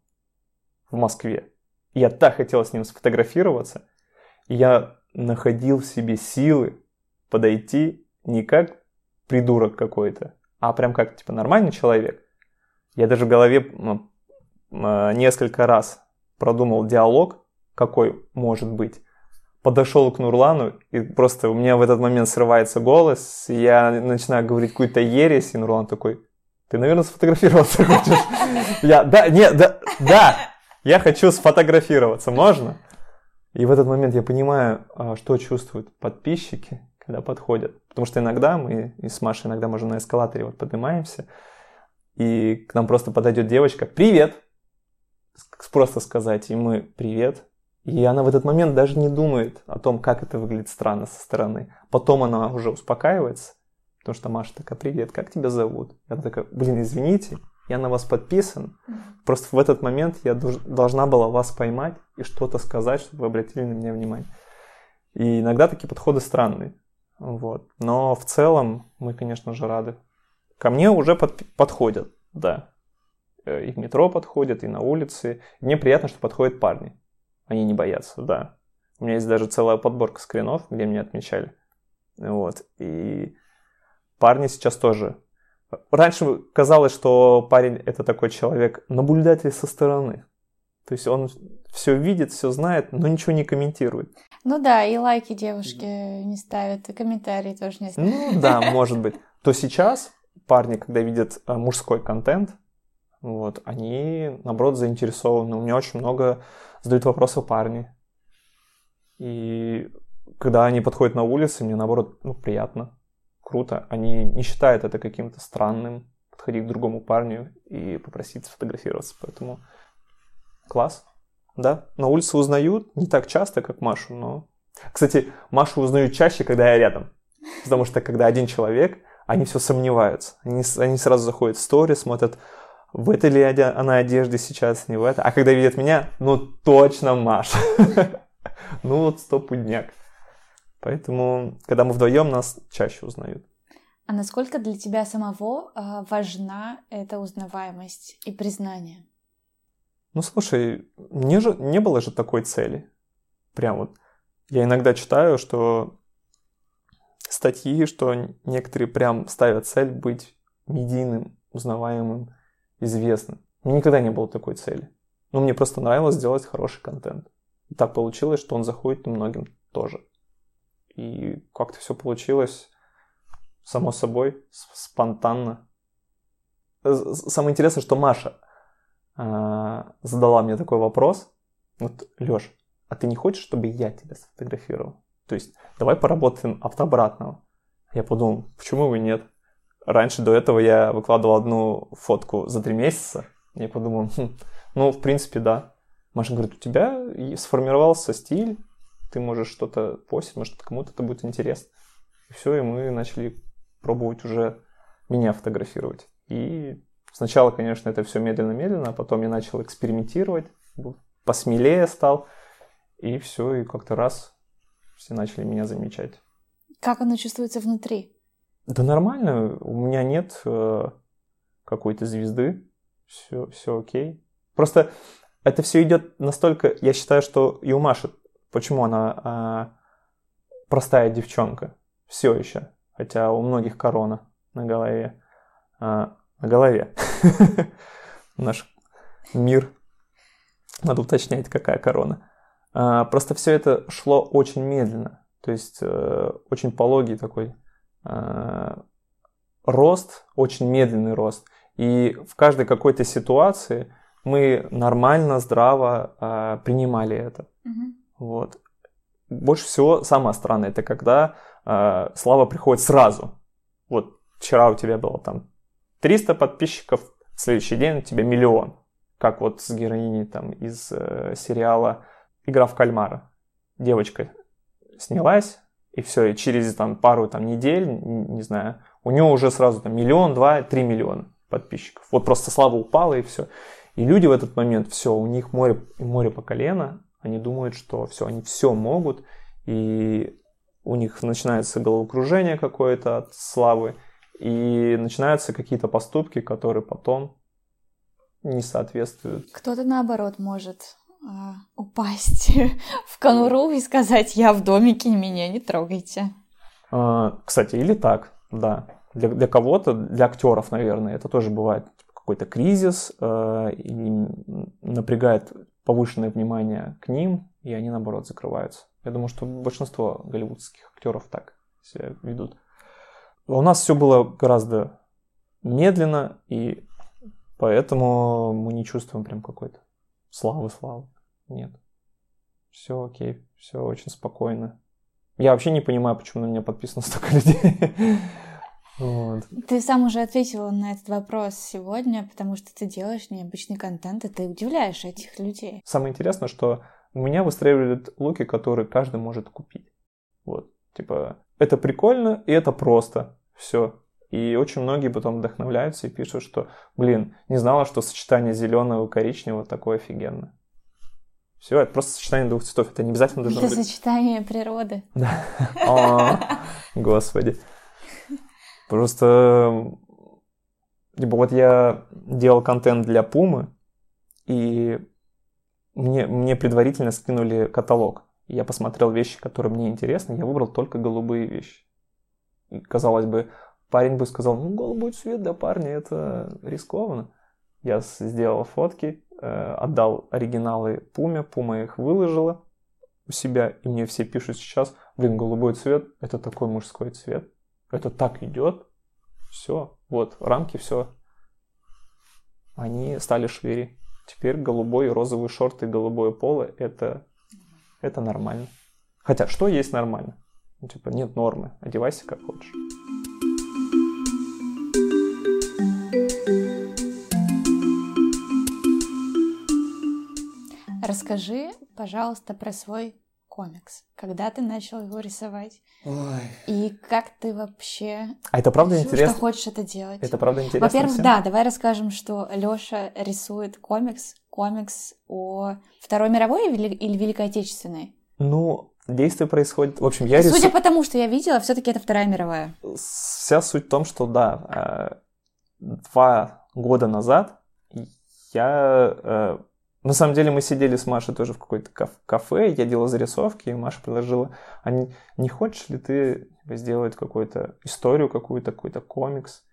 в Москве. Я так хотел с ним сфотографироваться, я находил в себе силы подойти не как придурок какой-то, а прям как типа нормальный человек я даже в голове а, несколько раз продумал диалог, какой может быть. Подошел к Нурлану, и просто у меня в этот момент срывается голос, я начинаю говорить какую-то ересь, и Нурлан такой, ты, наверное, сфотографироваться хочешь? Я, да, нет, да, да, я хочу сфотографироваться, можно? И в этот момент я понимаю, а, что чувствуют подписчики, когда подходят. Потому что иногда мы и с Машей иногда можем на эскалаторе вот поднимаемся, и к нам просто подойдет девочка, привет, просто сказать, и мы привет. И она в этот момент даже не думает о том, как это выглядит странно со стороны. Потом она уже успокаивается, Потому что Маша такая, привет, как тебя зовут? Я такая, блин, извините, я на вас подписан. Просто в этот момент я должна была вас поймать и что-то сказать, чтобы вы обратили на меня внимание. И иногда такие подходы странные. Вот. Но в целом мы, конечно же, рады. Ко мне уже под, подходят, да. Э, и в метро подходят, и на улице. мне приятно, что подходят парни. Они не боятся, да. У меня есть даже целая подборка скринов, где меня отмечали. Вот. И парни сейчас тоже. Раньше казалось, что парень это такой человек, наблюдатель со стороны. То есть он все видит, все знает, но ничего не комментирует. Ну да, и лайки девушки не ставят, и комментарии тоже не ставят. Ну да, <laughs> может быть. То сейчас парни, когда видят э, мужской контент, вот, они, наоборот, заинтересованы. У меня очень много задают вопросы парни. И когда они подходят на улице, мне, наоборот, ну, приятно, круто. Они не считают это каким-то странным, подходить к другому парню и попросить сфотографироваться. Поэтому класс. Да, на улице узнают, не так часто, как Машу, но... Кстати, Машу узнают чаще, когда я рядом. Потому что когда один человек, они все сомневаются. Они, они сразу заходят в стори, смотрят, в этой ли она одежде сейчас, не в это. А когда видят меня, ну точно Маша. <laughs> Ну вот стопудняк. Поэтому, когда мы вдвоем, нас чаще узнают. А насколько для тебя самого а, важна эта узнаваемость и признание? Ну, слушай, не, же, не было же такой цели. Прям вот. Я иногда читаю, что статьи, что некоторые прям ставят цель быть медийным, узнаваемым, известным. У меня никогда не было такой цели. Но мне просто нравилось делать хороший контент. И так получилось, что он заходит многим тоже. И как-то все получилось само собой, спонтанно. Самое интересное, что Маша э, задала мне такой вопрос. Вот, Лёш, а ты не хочешь, чтобы я тебя сфотографировал? То есть, давай поработаем от обратного. Я подумал, почему бы нет? Раньше до этого я выкладывал одну фотку за три месяца. Я подумал, хм, ну, в принципе, да. Маша говорит, у тебя сформировался стиль, ты можешь что-то постить, может, кому-то это будет интересно. И все, и мы начали пробовать уже меня фотографировать. И сначала, конечно, это все медленно-медленно, а потом я начал экспериментировать, посмелее стал, и все, и как-то раз все начали меня замечать. Как оно чувствуется внутри? Да нормально, у меня нет э, какой-то звезды, все, все окей. Просто это все идет настолько, я считаю, что и у Маши, почему она э, простая девчонка, все еще, хотя у многих корона на голове, э, на голове. <laughs> Наш мир, надо уточнять, какая корона. Э, просто все это шло очень медленно, то есть э, очень пологий такой рост, очень медленный рост. И в каждой какой-то ситуации мы нормально, здраво э, принимали это. Угу. Вот. Больше всего самое странное, это когда э, слава приходит сразу. Вот вчера у тебя было там 300 подписчиков, в следующий день у тебя миллион. Как вот с героиней там из э, сериала «Игра в кальмара». Девочка снялась, и все, и через там пару там недель, не знаю, у него уже сразу там миллион, два, три миллиона подписчиков. Вот просто слава упала и все. И люди в этот момент, все, у них море, море по колено, они думают, что все, они все могут, и у них начинается головокружение какое-то от славы, и начинаются какие-то поступки, которые потом не соответствуют. Кто-то наоборот может упасть <laughs> в конуру и сказать, я в домике, меня не трогайте. А, кстати, или так, да. Для, для кого-то, для актеров, наверное, это тоже бывает какой-то кризис, э, и напрягает повышенное внимание к ним, и они, наоборот, закрываются. Я думаю, что большинство голливудских актеров так себя ведут. У нас все было гораздо медленно, и поэтому мы не чувствуем прям какой-то славы, славы. Нет. Все окей, все очень спокойно. Я вообще не понимаю, почему на меня подписано столько людей. <laughs> Вот. Ты сам уже ответил на этот вопрос сегодня, потому что ты делаешь необычный контент, и ты удивляешь этих людей. Самое интересное, что у меня выстреливают луки, которые каждый может купить. Вот, типа, это прикольно и это просто. Все. И очень многие потом вдохновляются и пишут, что, блин, не знала, что сочетание зеленого и коричневого такое офигенное. Все, это просто сочетание двух цветов. Это не обязательно должно Это быть... сочетание природы. Да. О, Господи. Просто... Либо вот я делал контент для Пумы, и мне, мне предварительно скинули каталог. Я посмотрел вещи, которые мне интересны, я выбрал только голубые вещи. И, казалось бы, парень бы сказал, ну, голубой цвет для парня это рискованно. Я сделал фотки, э, отдал оригиналы Пуме, Пума их выложила у себя, и мне все пишут сейчас, блин, голубой цвет, это такой мужской цвет, это так идет, все, вот, рамки, все, они стали шире. Теперь голубой и розовые шорты голубое поло это, это нормально. Хотя, что есть нормально? Ну, типа, нет нормы, одевайся как хочешь. Расскажи, пожалуйста, про свой комикс. Когда ты начал его рисовать? Ой. И как ты вообще... А это правда что, интересно? Что хочешь это делать? Это правда интересно Во-первых, всем? да, давай расскажем, что Лёша рисует комикс, комикс о Второй мировой или, Великой Отечественной? Ну, действие происходит... В общем, я Судя рисую... по тому, что я видела, все таки это Вторая мировая. Вся суть в том, что да, э, два года назад я... На самом деле мы сидели с Машей тоже в какой-то каф- кафе, я делал зарисовки, и Маша предложила, а не, не хочешь ли ты сделать какую-то историю, какую-то, какой-то комикс?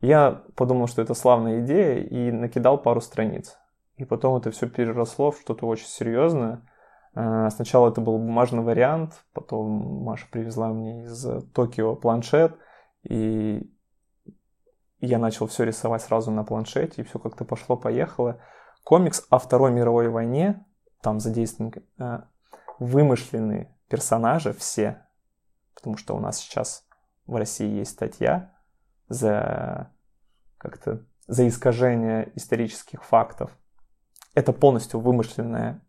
Я подумал, что это славная идея, и накидал пару страниц. И потом это все переросло в что-то очень серьезное. Э, Сначала это был бумажный вариант, потом Маша привезла мне из Токио планшет, и я начал все рисовать сразу на планшете, и все как-то пошло-поехало. Комикс о Второй мировой войне, там задействованы э, вымышленные персонажи все, потому что у нас сейчас в России есть статья за как-то за искажение исторических фактов. Это полностью вымышленная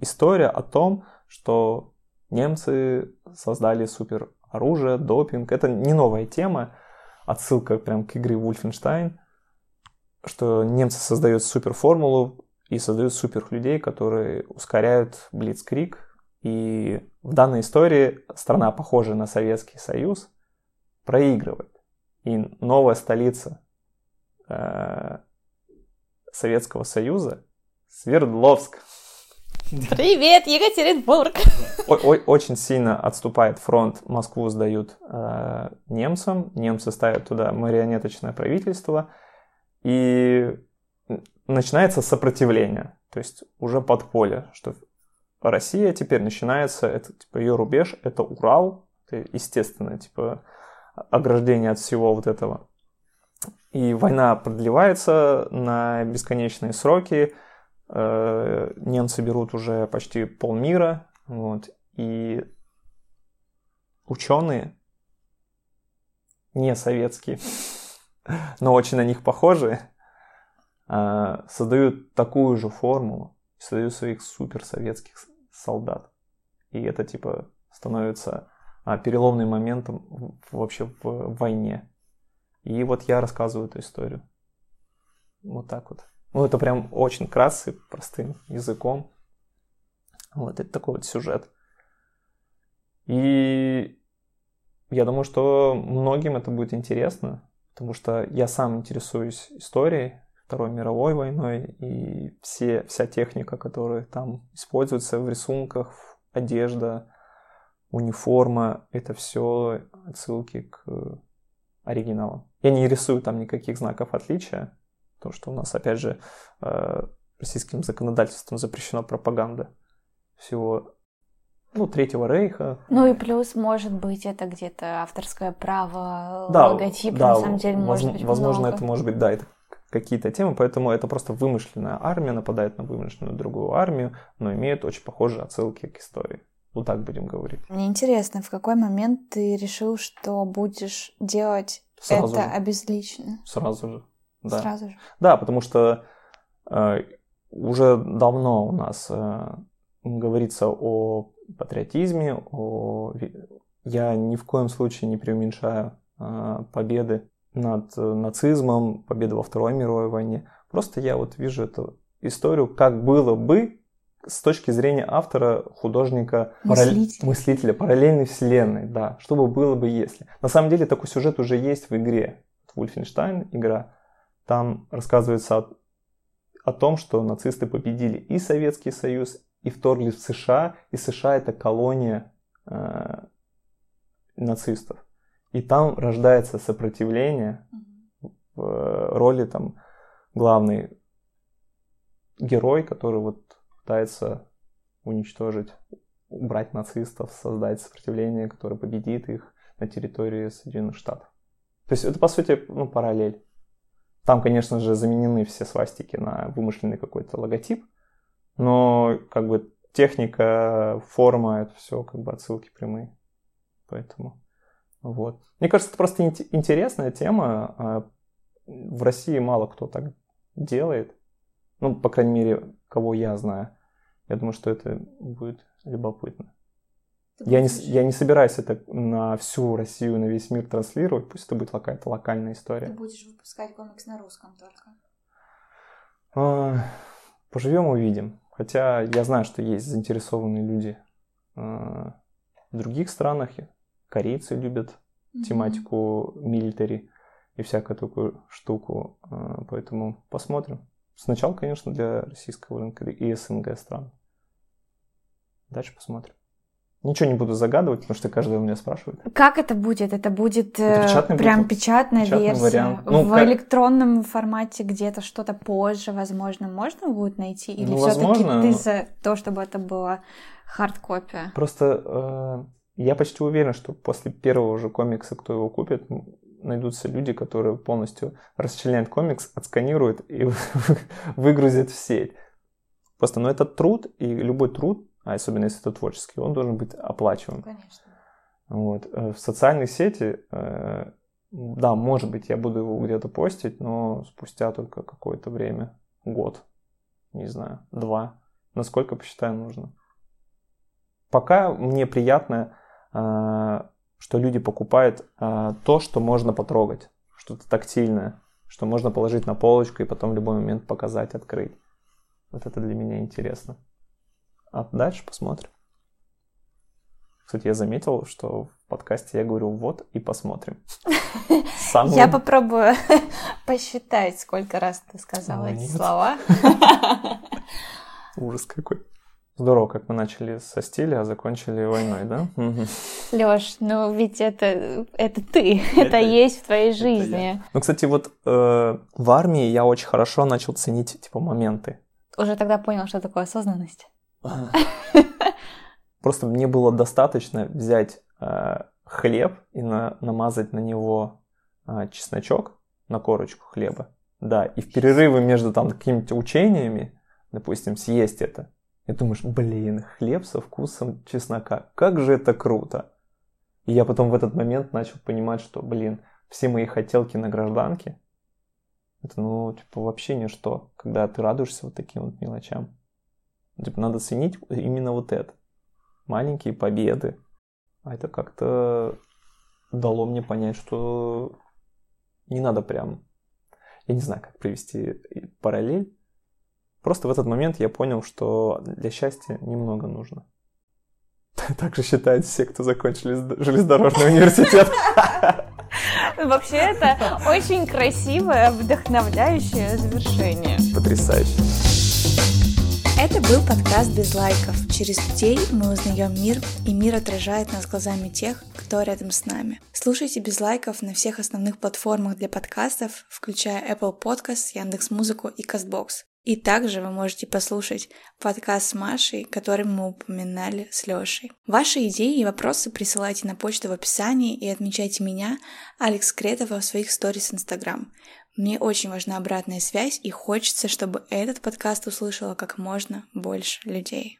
история о том, что немцы создали супер оружие, допинг. Это не новая тема, отсылка прям к игре Wolfenstein, что немцы создают супер формулу и создают супер людей, которые ускоряют Блицкрик. И в данной истории страна, похожая на Советский Союз, проигрывает. И новая столица э, Советского Союза Свердловск. Привет, Екатеринбург! Очень сильно отступает фронт, Москву сдают э, немцам, немцы ставят туда марионеточное правительство, и начинается сопротивление, то есть уже подполье, что Россия теперь начинается, это типа ее рубеж, это Урал, это, естественно, типа ограждение от всего вот этого. И война продлевается на бесконечные сроки, э, немцы берут уже почти полмира, вот, и ученые, не советские, но очень на них похожие, э, создают такую же формулу, создают своих суперсоветских солдат. И это типа становится а, переломным моментом вообще в войне. И вот я рассказываю эту историю. Вот так вот. Ну, это прям очень кратко, простым языком. Вот это такой вот сюжет. И я думаю, что многим это будет интересно, потому что я сам интересуюсь историей Второй мировой войной, и все, вся техника, которая там используется в рисунках, одежда, униформа, это все отсылки к оригиналам. Я не рисую там никаких знаков отличия, потому что у нас, опять же, э, российским законодательством запрещена пропаганда всего, ну, Третьего Рейха. Ну и плюс, может быть, это где-то авторское право, Да, логотип, да, на самом деле, может возм- быть, Возможно, много. это может быть, да, это какие-то темы, поэтому это просто вымышленная армия нападает на вымышленную другую армию, но имеет очень похожие отсылки к истории. Вот так будем говорить. Мне интересно, в какой момент ты решил, что будешь делать Сразу это же. обезлично? Сразу же. Да. Сразу же. Да, потому что э, уже давно у нас э, говорится о патриотизме, о... я ни в коем случае не преуменьшаю победы над нацизмом, победы во Второй мировой войне. Просто я вот вижу эту историю, как было бы с точки зрения автора, художника, мыслителя. Параль... мыслителя параллельной вселенной, да, что бы было бы если. На самом деле такой сюжет уже есть в игре. Wolfenstein игра, там рассказывается о, о том, что нацисты победили и Советский Союз, и вторглись в США, и США это колония э, нацистов. И там рождается сопротивление в роли там главный герой, который вот пытается уничтожить, убрать нацистов, создать сопротивление, которое победит их на территории Соединенных Штатов. То есть это, по сути, ну, параллель. Там, конечно же, заменены все свастики на вымышленный какой-то логотип, но как бы техника, форма, это все как бы отсылки прямые. Поэтому вот. Мне кажется, это просто интересная тема. А в России мало кто так делает. Ну, по крайней мере, кого я знаю. Я думаю, что это будет любопытно. я не, я не собираюсь это на всю Россию, на весь мир транслировать. Пусть это будет какая-то локальная история. Ты будешь выпускать комикс на русском только? А, поживем, увидим. Хотя я знаю, что есть заинтересованные люди а, в других странах. Корейцы любят mm-hmm. тематику милитари и всякую такую штуку. А, поэтому посмотрим. Сначала, конечно, для российского рынка и СНГ стран. Дальше посмотрим. Ничего не буду загадывать, потому что каждый у меня спрашивает. Как это будет? Это будет это э, печатный прям будет, печатная печатный версия. Вариант. Ну, в как... электронном формате где-то что-то позже, возможно, можно будет найти? Или ну, все-таки ты за то, чтобы это была хардкопия? Просто э, я почти уверен, что после первого же комикса, кто его купит, найдутся люди, которые полностью расчленяют комикс, отсканируют и <laughs> выгрузят в сеть. Просто, ну, это труд, и любой труд, а особенно если это творческий, он должен быть оплачиваем. Конечно. Вот. Э, в социальной сети, э, да, может быть, я буду его где-то постить, но спустя только какое-то время, год, не знаю, два, насколько посчитаю нужно. Пока мне приятно э, что люди покупают то, что можно потрогать, что-то тактильное, что можно положить на полочку и потом в любой момент показать, открыть. Вот это для меня интересно. А дальше посмотрим. Кстати, я заметил, что в подкасте я говорю «вот» и «посмотрим». <laughs> Я попробую <laughs> посчитать, сколько раз ты сказала эти слова. <laughs> Ужас какой. Здорово, как мы начали со стиля, а закончили войной, да? Лёш, ну ведь это, это ты, это, это есть в твоей жизни. Ну, кстати, вот э, в армии я очень хорошо начал ценить, типа, моменты. Уже тогда понял, что такое осознанность? <laughs> Просто мне было достаточно взять э, хлеб и на, намазать на него э, чесночок, на корочку хлеба, да, и в перерывы между там какими-то учениями, допустим, съесть это, и думаешь, блин, хлеб со вкусом чеснока, как же это круто. И я потом в этот момент начал понимать, что, блин, все мои хотелки на гражданке, это, ну, типа, вообще ничто, когда ты радуешься вот таким вот мелочам. Типа, надо ценить именно вот это. Маленькие победы. А это как-то дало мне понять, что не надо прям... Я не знаю, как привести параллель, Просто в этот момент я понял, что для счастья немного нужно. <laughs> Так же считают все, кто закончили железнодорожный университет. <laughs> Вообще это очень красивое, вдохновляющее завершение. Потрясающе. Это был подкаст без лайков. Через людей мы узнаем мир, и мир отражает нас глазами тех, кто рядом с нами. Слушайте без лайков на всех основных платформах для подкастов, включая Apple Podcasts, Яндекс.Музыку и Castbox. И также вы можете послушать подкаст с Машей, который мы упоминали с Лешей. Ваши идеи и вопросы присылайте на почту в описании и отмечайте меня, Алекс Кретова, в своих сторис Инстаграм. Мне очень важна обратная связь и хочется, чтобы этот подкаст услышало как можно больше людей.